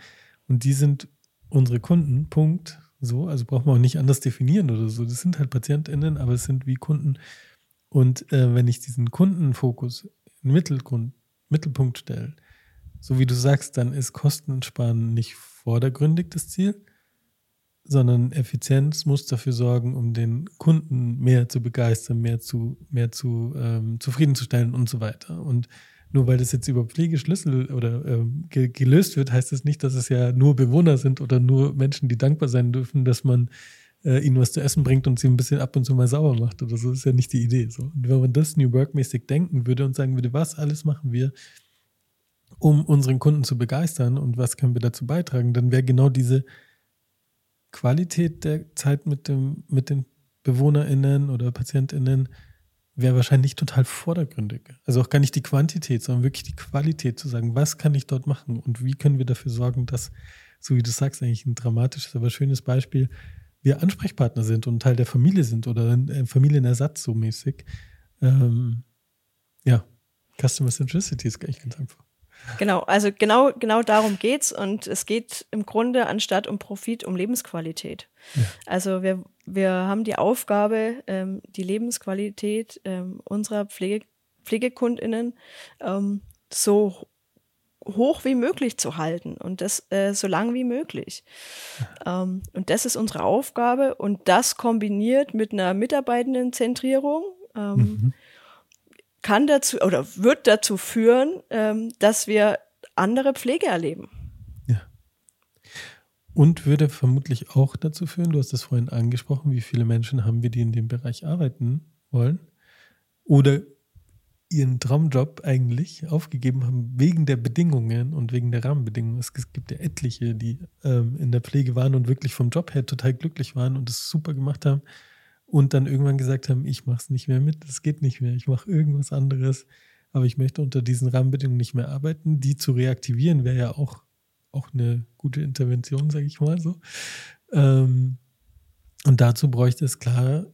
A: und die sind unsere Kunden, Punkt. So, also braucht man auch nicht anders definieren oder so. Das sind halt PatientInnen, aber es sind wie Kunden. Und äh, wenn ich diesen Kundenfokus in Mittelgrund, Mittelpunkt stelle, so wie du sagst, dann ist Kostensparen nicht vordergründig das Ziel, sondern Effizienz muss dafür sorgen, um den Kunden mehr zu begeistern, mehr zu, mehr zu ähm, zufriedenzustellen und so weiter. Und nur weil das jetzt über Pflegeschlüssel oder ähm, ge gelöst wird, heißt das nicht, dass es ja nur Bewohner sind oder nur Menschen, die dankbar sein dürfen, dass man äh, ihnen was zu essen bringt und sie ein bisschen ab und zu mal sauber macht oder so. Das ist ja nicht die Idee. So. Und wenn man das New Work-mäßig denken würde und sagen würde, was alles machen wir, um unseren Kunden zu begeistern und was können wir dazu beitragen, dann wäre genau diese Qualität der Zeit mit, dem, mit den BewohnerInnen oder PatientInnen wäre wahrscheinlich total vordergründig. Also auch gar nicht die Quantität, sondern wirklich die Qualität zu sagen, was kann ich dort machen und wie können wir dafür sorgen, dass, so wie du sagst, eigentlich ein dramatisches, aber schönes Beispiel, wir Ansprechpartner sind und Teil der Familie sind oder ein Familienersatz so mäßig. Ähm, ja, Customer Centricity ist eigentlich ganz einfach.
B: Genau, also genau, genau darum geht's und es geht im Grunde anstatt um Profit um Lebensqualität. Ja. Also wir, wir haben die Aufgabe, ähm, die Lebensqualität ähm, unserer Pflege, PflegekundInnen ähm, so hoch wie möglich zu halten und das äh, so lang wie möglich. Ähm, und das ist unsere Aufgabe und das kombiniert mit einer Mitarbeitendenzentrierung ähm, mhm. Kann dazu oder wird dazu führen, ähm, dass wir andere Pflege erleben.
A: Ja. Und würde vermutlich auch dazu führen, du hast das vorhin angesprochen, wie viele Menschen haben wir, die in dem Bereich arbeiten wollen? Oder ihren Traumjob eigentlich aufgegeben haben wegen der Bedingungen und wegen der Rahmenbedingungen. Es gibt ja etliche, die ähm, in der Pflege waren und wirklich vom Job her total glücklich waren und es super gemacht haben und dann irgendwann gesagt haben, ich mache es nicht mehr mit, das geht nicht mehr, ich mache irgendwas anderes, aber ich möchte unter diesen Rahmenbedingungen nicht mehr arbeiten. Die zu reaktivieren wäre ja auch, auch eine gute Intervention, sage ich mal so. Ähm, und dazu bräuchte es klar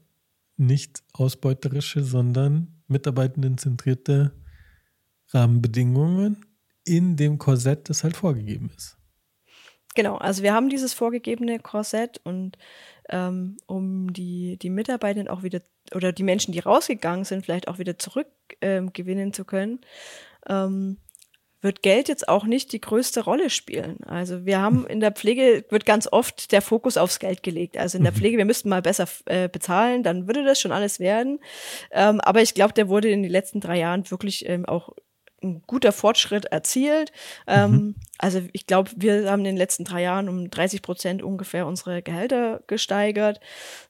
A: nicht ausbeuterische, sondern mitarbeitendenzentrierte Rahmenbedingungen in dem Korsett, das halt vorgegeben ist.
B: Genau, also wir haben dieses vorgegebene Korsett und ähm, um die, die Mitarbeitenden auch wieder oder die Menschen, die rausgegangen sind, vielleicht auch wieder zurückgewinnen ähm, zu können, ähm, wird Geld jetzt auch nicht die größte Rolle spielen. Also wir haben in der Pflege wird ganz oft der Fokus aufs Geld gelegt. Also in der mhm. Pflege, wir müssten mal besser äh, bezahlen, dann würde das schon alles werden. Ähm, aber ich glaube, der wurde in den letzten drei Jahren wirklich ähm, auch ein guter Fortschritt erzielt. Ähm, mhm. Also ich glaube, wir haben in den letzten drei Jahren um 30 Prozent ungefähr unsere Gehälter gesteigert.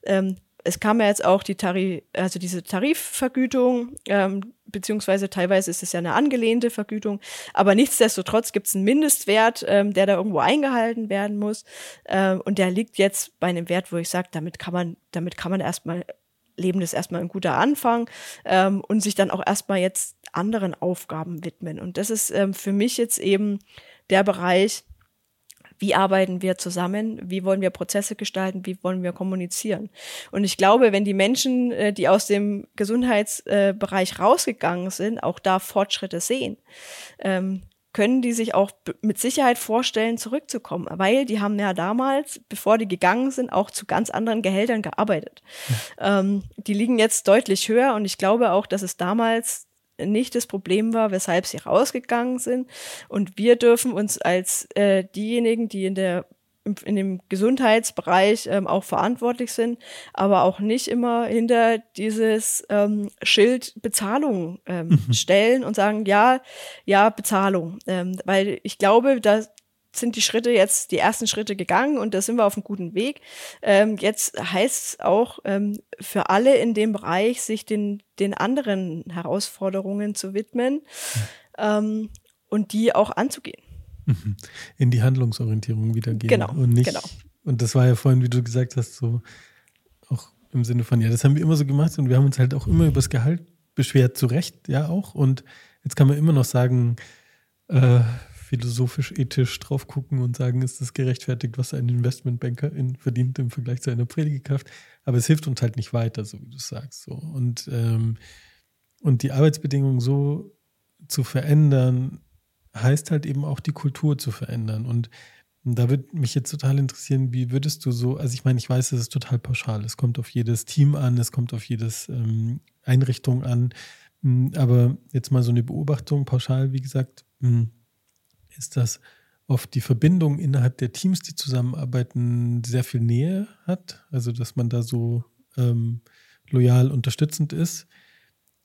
B: Ähm, es kam ja jetzt auch die Tarif, also diese Tarifvergütung, ähm, beziehungsweise teilweise ist es ja eine angelehnte Vergütung, aber nichtsdestotrotz gibt es einen Mindestwert, ähm, der da irgendwo eingehalten werden muss. Ähm, und der liegt jetzt bei einem Wert, wo ich sage, damit kann man, damit kann man erstmal leben, ist erstmal ein guter Anfang ähm, und sich dann auch erstmal jetzt anderen Aufgaben widmen. Und das ist ähm, für mich jetzt eben der Bereich, wie arbeiten wir zusammen, wie wollen wir Prozesse gestalten, wie wollen wir kommunizieren. Und ich glaube, wenn die Menschen, äh, die aus dem Gesundheitsbereich rausgegangen sind, auch da Fortschritte sehen, ähm, können die sich auch mit Sicherheit vorstellen, zurückzukommen, weil die haben ja damals, bevor die gegangen sind, auch zu ganz anderen Gehältern gearbeitet. Ähm, die liegen jetzt deutlich höher und ich glaube auch, dass es damals nicht das Problem war, weshalb sie rausgegangen sind. Und wir dürfen uns als äh, diejenigen, die in der in dem Gesundheitsbereich ähm, auch verantwortlich sind, aber auch nicht immer hinter dieses ähm, Schild Bezahlung ähm, mhm. stellen und sagen, ja, ja, Bezahlung. Ähm, weil ich glaube, dass sind die Schritte jetzt, die ersten Schritte gegangen und da sind wir auf einem guten Weg. Ähm, jetzt heißt es auch ähm, für alle in dem Bereich, sich den, den anderen Herausforderungen zu widmen ähm, und die auch anzugehen. [LAUGHS]
A: In die Handlungsorientierung wieder gehen.
B: Genau.
A: Und nicht,
B: genau.
A: Und das war ja vorhin, wie du gesagt hast, so auch im Sinne von, ja, das haben wir immer so gemacht und wir haben uns halt auch immer über das Gehalt beschwert, zu Recht, ja auch. Und jetzt kann man immer noch sagen, äh, philosophisch, ethisch drauf gucken und sagen, ist das gerechtfertigt, was ein Investmentbanker in verdient im Vergleich zu einer Pflegekraft. Aber es hilft uns halt nicht weiter, so wie du sagst. So. Und, ähm, und die Arbeitsbedingungen so zu verändern, heißt halt eben auch die Kultur zu verändern. Und da würde mich jetzt total interessieren, wie würdest du so, also ich meine, ich weiß, es ist total pauschal. Es kommt auf jedes Team an, es kommt auf jedes ähm, Einrichtung an. Aber jetzt mal so eine Beobachtung, pauschal, wie gesagt, mh, ist, dass oft die Verbindung innerhalb der Teams, die zusammenarbeiten, sehr viel Nähe hat. Also, dass man da so ähm, loyal unterstützend ist.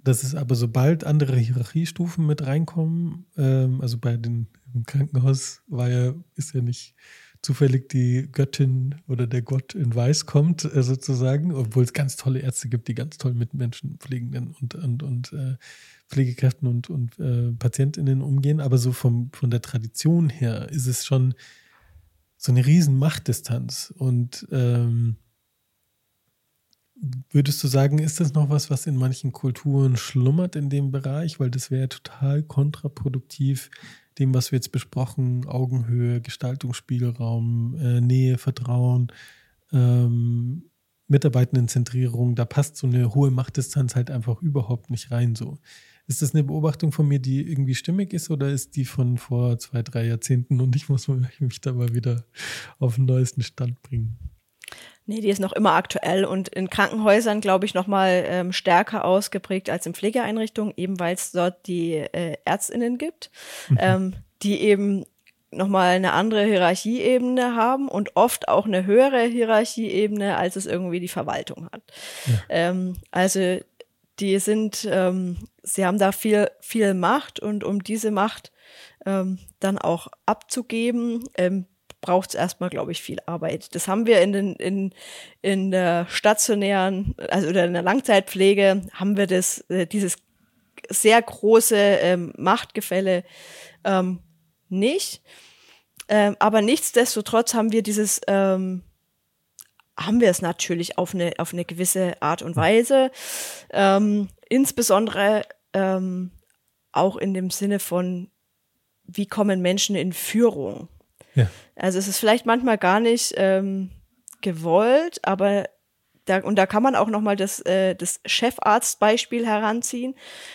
A: Dass es aber sobald andere Hierarchiestufen mit reinkommen, ähm, also bei den im Krankenhaus war ja, ist ja nicht zufällig die Göttin oder der Gott in Weiß kommt, äh, sozusagen, obwohl es ganz tolle Ärzte gibt, die ganz toll mit Menschen, Pflegenden und, und, und äh, Pflegekräften und, und äh, PatientInnen umgehen. Aber so vom, von der Tradition her ist es schon so eine riesen Machtdistanz. Und ähm, würdest du sagen, ist das noch was, was in manchen Kulturen schlummert in dem Bereich? Weil das wäre total kontraproduktiv dem, was wir jetzt besprochen, Augenhöhe, Gestaltungsspielraum, äh, Nähe, Vertrauen, ähm, Mitarbeitendenzentrierung, da passt so eine hohe Machtdistanz halt einfach überhaupt nicht rein. So Ist das eine Beobachtung von mir, die irgendwie stimmig ist oder ist die von vor zwei, drei Jahrzehnten und ich muss [LAUGHS] mich da mal wieder auf den neuesten Stand bringen?
B: Nee, die ist noch immer aktuell und in Krankenhäusern, glaube ich, noch mal ähm, stärker ausgeprägt als in Pflegeeinrichtungen, eben weil es dort die äh, ÄrztInnen gibt, mhm. ähm, die eben noch mal eine andere Hierarchieebene haben und oft auch eine höhere Hierarchieebene, als es irgendwie die Verwaltung hat. Ja. Ähm, also die sind, ähm, sie haben da viel, viel Macht und um diese Macht ähm, dann auch abzugeben, ähm, braucht es erstmal, glaube ich, viel Arbeit. Das haben wir in, den, in, in der stationären, also oder in der Langzeitpflege, haben wir das, äh, dieses sehr große ähm, Machtgefälle ähm, nicht. Ähm, aber nichtsdestotrotz haben wir dieses, ähm, haben wir es natürlich auf eine, auf eine gewisse Art und Weise. Ähm, insbesondere ähm, auch in dem Sinne von, wie kommen Menschen in Führung? Also es ist vielleicht manchmal gar nicht ähm, gewollt, aber da, und da kann man auch nochmal das, äh, das Chefarztbeispiel heranziehen.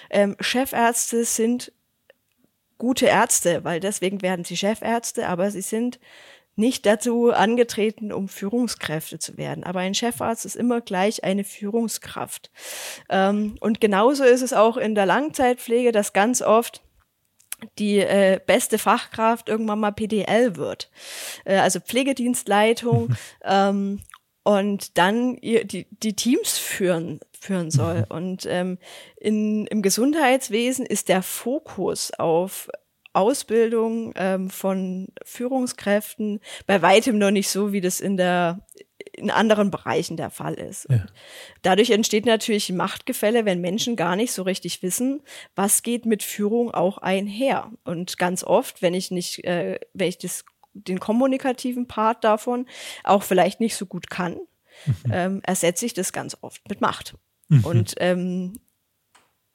B: Ähm, Chefärzte sind gute Ärzte, weil deswegen werden sie Chefärzte, aber sie sind nicht dazu angetreten, um Führungskräfte zu werden. Aber ein Chefarzt ist immer gleich eine Führungskraft. Ähm, und genauso ist es auch in der Langzeitpflege, dass ganz oft die äh, beste Fachkraft irgendwann mal PDL wird, äh, also Pflegedienstleitung [LAUGHS] ähm, und dann ihr, die, die Teams führen führen soll. Mhm. Und ähm, in, im Gesundheitswesen ist der Fokus auf Ausbildung ähm, von Führungskräften bei weitem noch nicht so, wie das in der in anderen Bereichen der Fall ist. Ja. Dadurch entsteht natürlich Machtgefälle, wenn Menschen gar nicht so richtig wissen, was geht mit Führung auch einher. Und ganz oft, wenn ich nicht, äh, wenn ich das, den kommunikativen Part davon auch vielleicht nicht so gut kann, mhm. ähm, ersetze ich das ganz oft mit Macht. Mhm. Und ähm,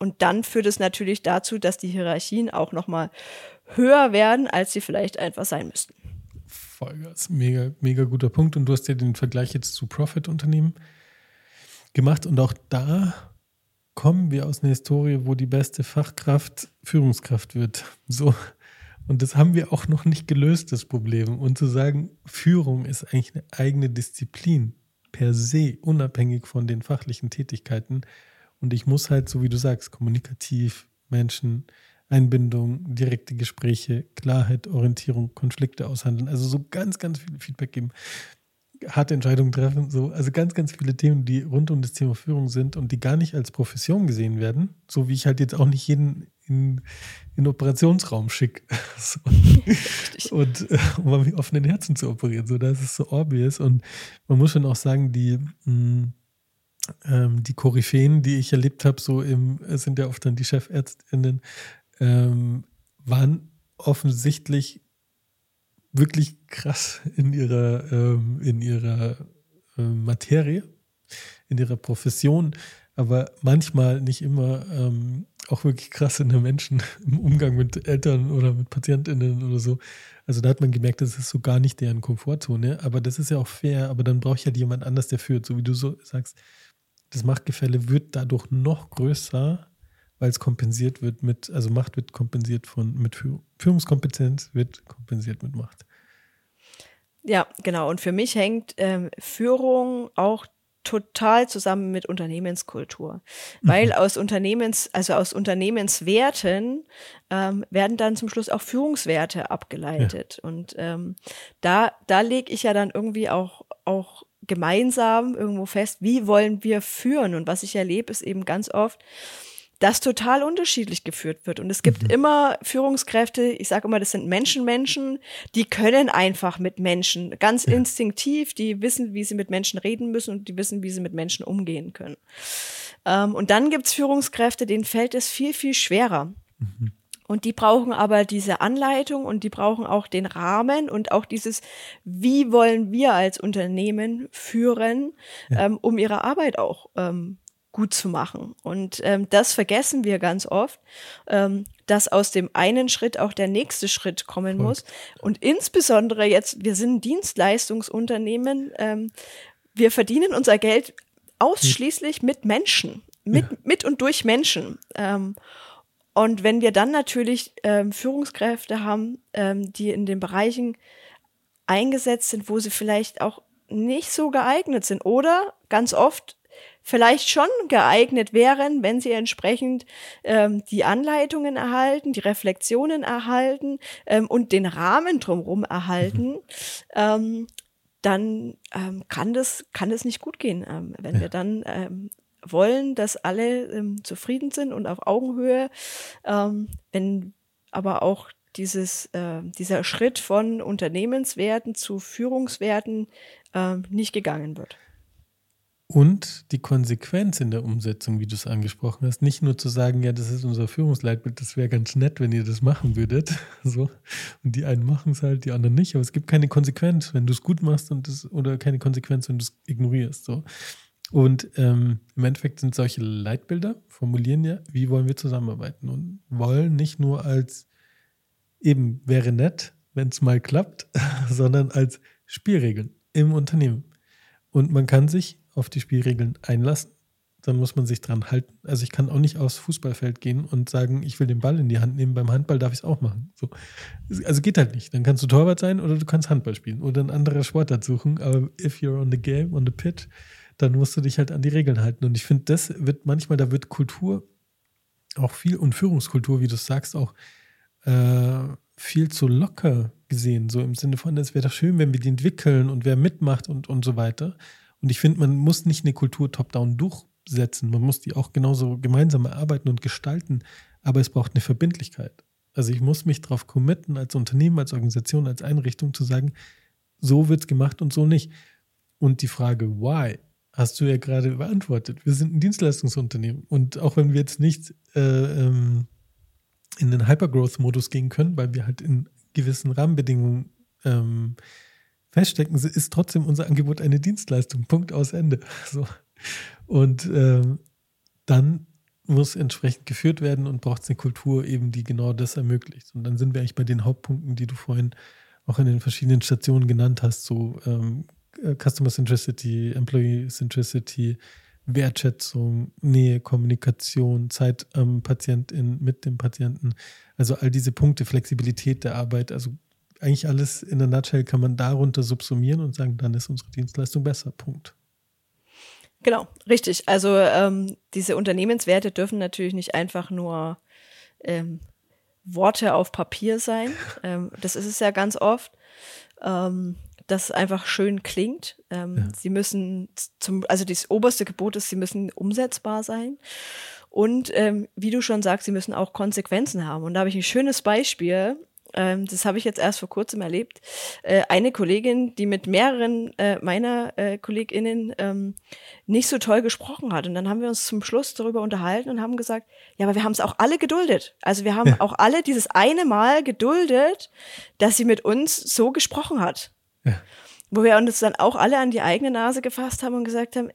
B: und dann führt es natürlich dazu, dass die Hierarchien auch noch mal höher werden, als sie vielleicht einfach sein müssten.
A: Vollgas. Mega, mega guter Punkt. Und du hast ja den Vergleich jetzt zu Profit-Unternehmen gemacht. Und auch da kommen wir aus einer Historie, wo die beste Fachkraft Führungskraft wird. So. Und das haben wir auch noch nicht gelöst, das Problem. Und zu sagen, Führung ist eigentlich eine eigene Disziplin per se, unabhängig von den fachlichen Tätigkeiten. Und ich muss halt, so wie du sagst, kommunikativ Menschen Einbindung, direkte Gespräche, Klarheit, Orientierung, Konflikte aushandeln. Also so ganz, ganz viel Feedback geben, harte Entscheidungen treffen. So, also ganz, ganz viele Themen, die rund um das Thema Führung sind und die gar nicht als Profession gesehen werden. So wie ich halt jetzt auch nicht jeden in, in Operationsraum schicke. [LAUGHS] So. und äh, um mit offenen Herzen zu operieren. So, das ist so obvious. Und man muss schon auch sagen, die mh, hm, ähm, die Koryphäen, die ich erlebt habe, so im, sind ja oft dann die Chefärztinnen, ähm, waren offensichtlich wirklich krass in ihrer, ähm, in ihrer äh, Materie, in ihrer Profession, aber manchmal nicht immer ähm, auch wirklich krass in der Menschen [LAUGHS] im Umgang mit Eltern oder mit PatientInnen oder so. Also da hat man gemerkt, das ist so gar nicht deren Komfortzone. Aber das ist ja auch fair, aber dann brauche ich halt jemand anders, der führt, so wie du so sagst. Das Machtgefälle wird dadurch noch größer, weil es kompensiert wird mit, also Macht wird kompensiert von, mit Führungskompetenz wird kompensiert mit Macht.
B: Ja, genau. Und für mich hängt ähm, Führung auch total zusammen mit Unternehmenskultur. Weil mhm. aus Unternehmens, also aus Unternehmenswerten ähm, werden dann zum Schluss auch Führungswerte abgeleitet. Ja. Und ähm, da, da lege ich ja dann irgendwie auch, auch gemeinsam irgendwo fest, wie wollen wir führen. Und was ich erlebe, ist eben ganz oft, das total unterschiedlich geführt wird. Und es gibt mhm. immer Führungskräfte, ich sage immer, das sind Menschenmenschen, die können einfach mit Menschen, ganz ja. instinktiv, die wissen, wie sie mit Menschen reden müssen und die wissen, wie sie mit Menschen umgehen können. Ähm, und dann gibt's Führungskräfte, denen fällt es viel, viel schwerer. Mhm. Und die brauchen aber diese Anleitung und die brauchen auch den Rahmen und auch dieses, wie wollen wir als Unternehmen führen, ja. ähm, um ihre Arbeit auch ähm, gut zu machen. Und ähm, das vergessen wir ganz oft, ähm, dass aus dem einen Schritt auch der nächste Schritt kommen Voll. muss. Und insbesondere jetzt, wir sind ein Dienstleistungsunternehmen, ähm, wir verdienen unser Geld ausschließlich mit Menschen, mit, ja. mit und durch Menschen. Ähm, Und wenn wir dann natürlich ähm, Führungskräfte haben, ähm, die in den Bereichen eingesetzt sind, wo sie vielleicht auch nicht so geeignet sind oder ganz oft vielleicht schon geeignet wären, wenn sie entsprechend ähm, die Anleitungen erhalten, die Reflexionen erhalten ähm, und den Rahmen drumherum erhalten, mhm. ähm, dann ähm, kann das kann das nicht gut gehen, ähm, wenn ja. wir dann ähm, wollen, dass alle ähm, zufrieden sind und auf Augenhöhe, ähm, wenn aber auch dieses, äh, dieser Schritt von Unternehmenswerten zu Führungswerten äh, nicht gegangen wird.
A: Und die Konsequenz in der Umsetzung, wie du es angesprochen hast, nicht nur zu sagen, ja, das ist unser Führungsleitbild, das wäre ganz nett, wenn ihr das machen würdet. [LAUGHS] So. Und die einen machen es halt, die anderen nicht. Aber es gibt keine Konsequenz, wenn du es gut machst und das, oder keine Konsequenz, wenn du es ignorierst. So. Und ähm, im Endeffekt sind solche Leitbilder, formulieren ja, wie wollen wir zusammenarbeiten und wollen nicht nur als eben wäre nett, wenn es mal klappt, [LAUGHS] sondern als Spielregeln im Unternehmen. Und man kann sich auf die Spielregeln einlassen, dann muss man sich dran halten. Also ich kann auch nicht aufs Fußballfeld gehen und sagen, ich will den Ball in die Hand nehmen. Beim Handball darf ich es auch machen. So. Also geht halt nicht. Dann kannst du Torwart sein oder du kannst Handball spielen oder ein anderer Sportart suchen. Aber if you're on the game, on the pitch, dann musst du dich halt an die Regeln halten. Und ich finde, das wird manchmal, da wird Kultur auch viel und Führungskultur, wie du sagst, auch äh, viel zu locker gesehen. So im Sinne von, es wäre doch schön, wenn wir die entwickeln und wer mitmacht und, und so weiter. Und ich finde, man muss nicht eine Kultur top-down durchsetzen. Man muss die auch genauso gemeinsam erarbeiten und gestalten. Aber es braucht eine Verbindlichkeit. Also ich muss mich darauf committen, als Unternehmen, als Organisation, als Einrichtung zu sagen, so wird es gemacht und so nicht. Und die Frage, why, hast du ja gerade beantwortet. Wir sind ein Dienstleistungsunternehmen. Und auch wenn wir jetzt nicht äh, ähm, in den Hypergrowth-Modus gehen können, weil wir halt in gewissen Rahmenbedingungen ähm, feststecken, ist trotzdem unser Angebot eine Dienstleistung. Punkt aus Ende. [LAUGHS] So. Und ähm, dann muss entsprechend geführt werden und braucht es eine Kultur eben, die genau das ermöglicht. Und dann sind wir eigentlich bei den Hauptpunkten, die du vorhin auch in den verschiedenen Stationen genannt hast, so ähm, äh, Customer Centricity, Employee Centricity, Wertschätzung, Nähe, Kommunikation, Zeit am Patientin, mit dem Patienten. Also all diese Punkte, Flexibilität der Arbeit, also eigentlich alles in der Nutshell kann man darunter subsumieren und sagen, dann ist unsere Dienstleistung besser. Punkt.
B: Genau, richtig. Also ähm, diese Unternehmenswerte dürfen natürlich nicht einfach nur ähm, Worte auf Papier sein. [LAUGHS] Ähm, das ist es ja ganz oft. Ähm, das einfach schön klingt. Ähm, ja. Sie müssen zum, also das oberste Gebot ist, sie müssen umsetzbar sein. Und ähm, wie du schon sagst, sie müssen auch Konsequenzen haben. Und da habe ich ein schönes Beispiel. Ähm, das habe ich jetzt erst vor kurzem erlebt. Äh, eine Kollegin, die mit mehreren äh, meiner äh, KollegInnen ähm, nicht so toll gesprochen hat. Und dann haben wir uns zum Schluss darüber unterhalten und haben gesagt, ja, aber wir haben es auch alle geduldet. Also wir haben ja. auch alle dieses eine Mal geduldet, dass sie mit uns so gesprochen hat. Ja. Wo wir uns dann auch alle an die eigene Nase gefasst haben und gesagt haben,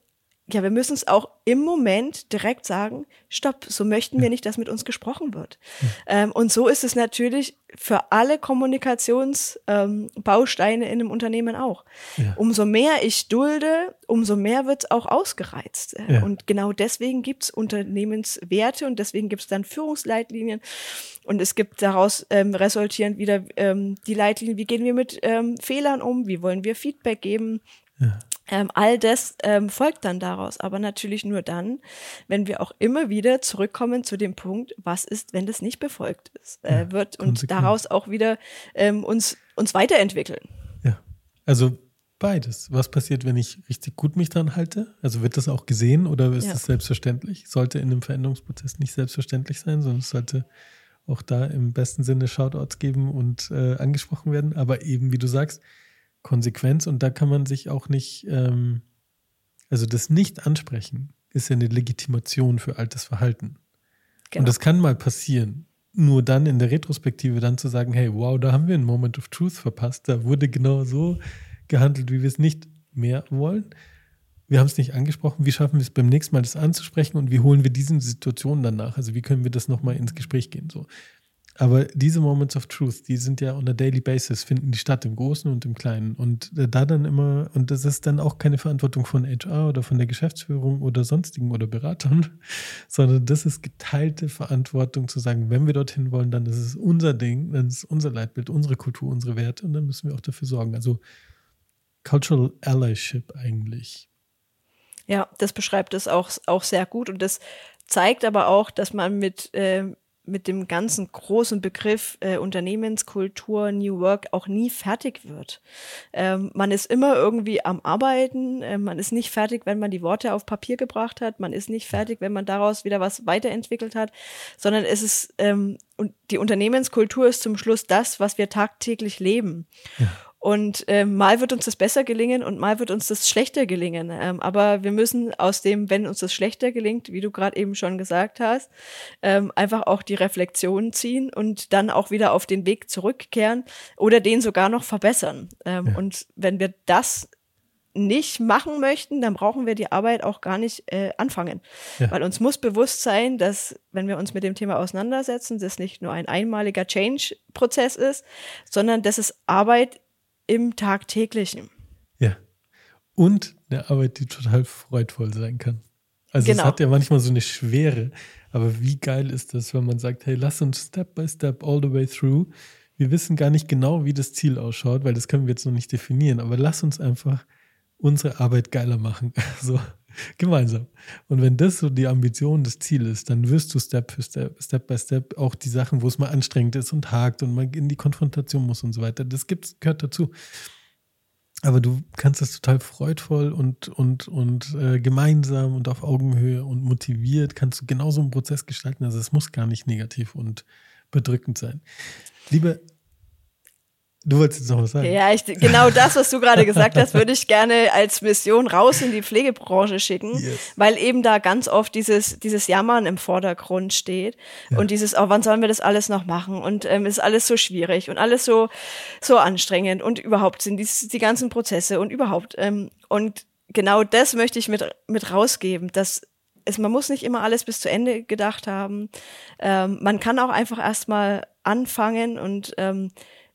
B: ja, wir müssen es auch im Moment direkt sagen, stopp, so möchten wir nicht, dass mit uns gesprochen wird. Ähm, und so ist es natürlich für alle Kommunikationsbausteine ähm, in einem Unternehmen auch. Ja. Umso mehr ich dulde, umso mehr wird es auch ausgereizt. Ja. Und genau deswegen gibt es Unternehmenswerte und deswegen gibt es dann Führungsleitlinien. Und es gibt daraus ähm, resultierend wieder ähm, die Leitlinien, wie gehen wir mit ähm, Fehlern um, wie wollen wir Feedback geben. Ja. Ähm, all das ähm, folgt dann daraus, aber natürlich nur dann, wenn wir auch immer wieder zurückkommen zu dem Punkt, was ist, wenn das nicht befolgt ist, äh, ja, wird und daraus auch wieder ähm, uns, uns weiterentwickeln.
A: Ja, also beides. Was passiert, wenn ich richtig gut mich dran halte? Also wird das auch gesehen oder ist ja. das selbstverständlich? Sollte in einem Veränderungsprozess nicht selbstverständlich sein, sondern es sollte auch da im besten Sinne Shoutouts geben und äh, angesprochen werden. Aber eben, wie du sagst, Konsequenz und da kann man sich auch nicht, ähm, also das Nicht-Ansprechen ist ja eine Legitimation für altes Verhalten. Genau. Und das kann mal passieren. Nur dann in der Retrospektive dann zu sagen, hey, wow, da haben wir einen Moment of Truth verpasst. Da wurde genau so gehandelt, wie wir es nicht mehr wollen. Wir haben es nicht angesprochen. Wie schaffen wir es beim nächsten Mal, das anzusprechen und wie holen wir diesen Situationen dann nach? Also wie können wir das nochmal ins Gespräch gehen? So. Aber diese Moments of Truth, die sind ja on a daily basis, finden die statt im Großen und im Kleinen. Und äh, da dann immer, und das ist dann auch keine Verantwortung von HR oder von der Geschäftsführung oder sonstigen oder Beratern, [LAUGHS] sondern das ist geteilte Verantwortung zu sagen, wenn wir dorthin wollen, dann ist es unser Ding, dann ist es unser Leitbild, unsere Kultur, unsere Werte und dann müssen wir auch dafür sorgen. Also Cultural Allyship eigentlich.
B: Ja, das beschreibt es auch, auch sehr gut und das zeigt aber auch, dass man mit, äh, mit dem ganzen großen Begriff äh, Unternehmenskultur, New Work auch nie fertig wird. Ähm, man ist immer irgendwie am Arbeiten, äh, man ist nicht fertig, wenn man die Worte auf Papier gebracht hat, man ist nicht fertig, wenn man daraus wieder was weiterentwickelt hat, sondern es ist, ähm, und die Unternehmenskultur ist zum Schluss das, was wir tagtäglich leben. Ja. Und äh, mal wird uns das besser gelingen und mal wird uns das schlechter gelingen. Ähm, aber wir müssen aus dem, wenn uns das schlechter gelingt, wie du gerade eben schon gesagt hast, ähm, einfach auch die Reflexion ziehen und dann auch wieder auf den Weg zurückkehren oder den sogar noch verbessern. Ähm, ja. Und wenn wir das nicht machen möchten, dann brauchen wir die Arbeit auch gar nicht äh, anfangen. Ja. Weil uns muss bewusst sein, dass, wenn wir uns mit dem Thema auseinandersetzen, das nicht nur ein einmaliger Change-Prozess ist, sondern dass es Arbeit im Tagtäglichen.
A: Ja. Und eine Arbeit, die total freudvoll sein kann. Also genau. es hat ja manchmal so eine Schwere, aber wie geil ist das, wenn man sagt, hey, lass uns Step by Step all the way through. Wir wissen gar nicht genau, wie das Ziel ausschaut, weil das können wir jetzt noch nicht definieren, aber lass uns einfach unsere Arbeit geiler machen. [LAUGHS] So [LAUGHS] gemeinsam. Und wenn das so die Ambition, das Ziel ist, dann wirst du Step für Step, Step by Step auch die Sachen, wo es mal anstrengend ist und hakt und man in die Konfrontation muss und so weiter. Das gibt's, gehört dazu. Aber du kannst das total freudvoll und, und, und äh, gemeinsam und auf Augenhöhe und motiviert kannst du genauso einen Prozess gestalten. Also es muss gar nicht negativ und bedrückend sein. Liebe Du wolltest jetzt noch was sagen.
B: Ja, ich, genau das, was du gerade gesagt hast, würde ich gerne als Mission raus in die Pflegebranche schicken, yes. weil eben da ganz oft dieses, dieses Jammern im Vordergrund steht ja. und dieses, oh, wann sollen wir das alles noch machen und ähm, ist alles so schwierig und alles so, so anstrengend und überhaupt sind die, die ganzen Prozesse und überhaupt. Ähm, und genau das möchte ich mit, mit rausgeben, dass es, man muss nicht immer alles bis zu Ende gedacht haben. Ähm, man kann auch einfach erstmal anfangen und ähm,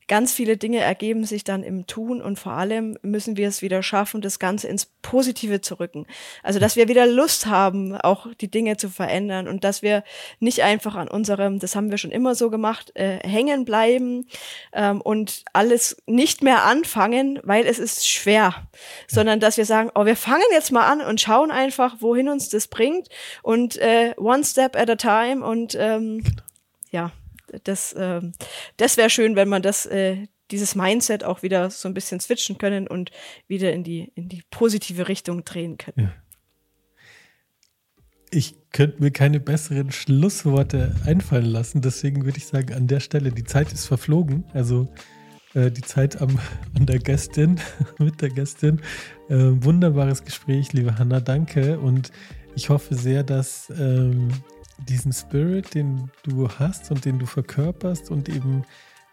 B: ganz viele Dinge ergeben sich dann im Tun und vor allem müssen wir es wieder schaffen, das Ganze ins Positive zu rücken. Also, dass wir wieder Lust haben, auch die Dinge zu verändern und dass wir nicht einfach an unserem, das haben wir schon immer so gemacht, äh, hängen bleiben ähm, und alles nicht mehr anfangen, weil es ist schwer, sondern dass wir sagen, oh, wir fangen jetzt mal an und schauen einfach, wohin uns das bringt und äh, one step at a time und ähm, ja das, äh, das wäre schön, wenn man das, äh, dieses Mindset auch wieder so ein bisschen switchen können und wieder in die, in die positive Richtung drehen können. Ja.
A: Ich könnte mir keine besseren Schlussworte einfallen lassen. Deswegen würde ich sagen, an der Stelle, die Zeit ist verflogen. Also äh, die Zeit am, [LAUGHS] an der Gästin, [LAUGHS] mit der Gästin. Äh, wunderbares Gespräch, liebe Hanna, danke. Und ich hoffe sehr, dass ähm, diesen Spirit, den du hast und den du verkörperst und eben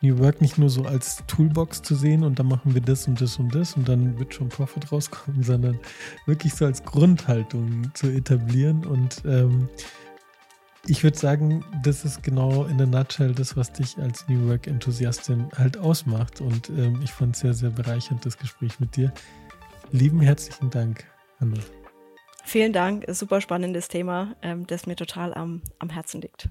A: New Work nicht nur so als Toolbox zu sehen und dann machen wir das und das und das und dann wird schon Profit rauskommen, [LAUGHS] sondern wirklich so als Grundhaltung zu etablieren. Und ähm, ich würde sagen, das ist genau in der Nutshell das, was dich als New Work-Enthusiastin halt ausmacht. Und ähm, ich fand es sehr, sehr bereichernd, das Gespräch mit dir. Lieben herzlichen Dank, Anna.
B: Vielen Dank, super spannendes Thema, ähm, das mir total am, am Herzen liegt.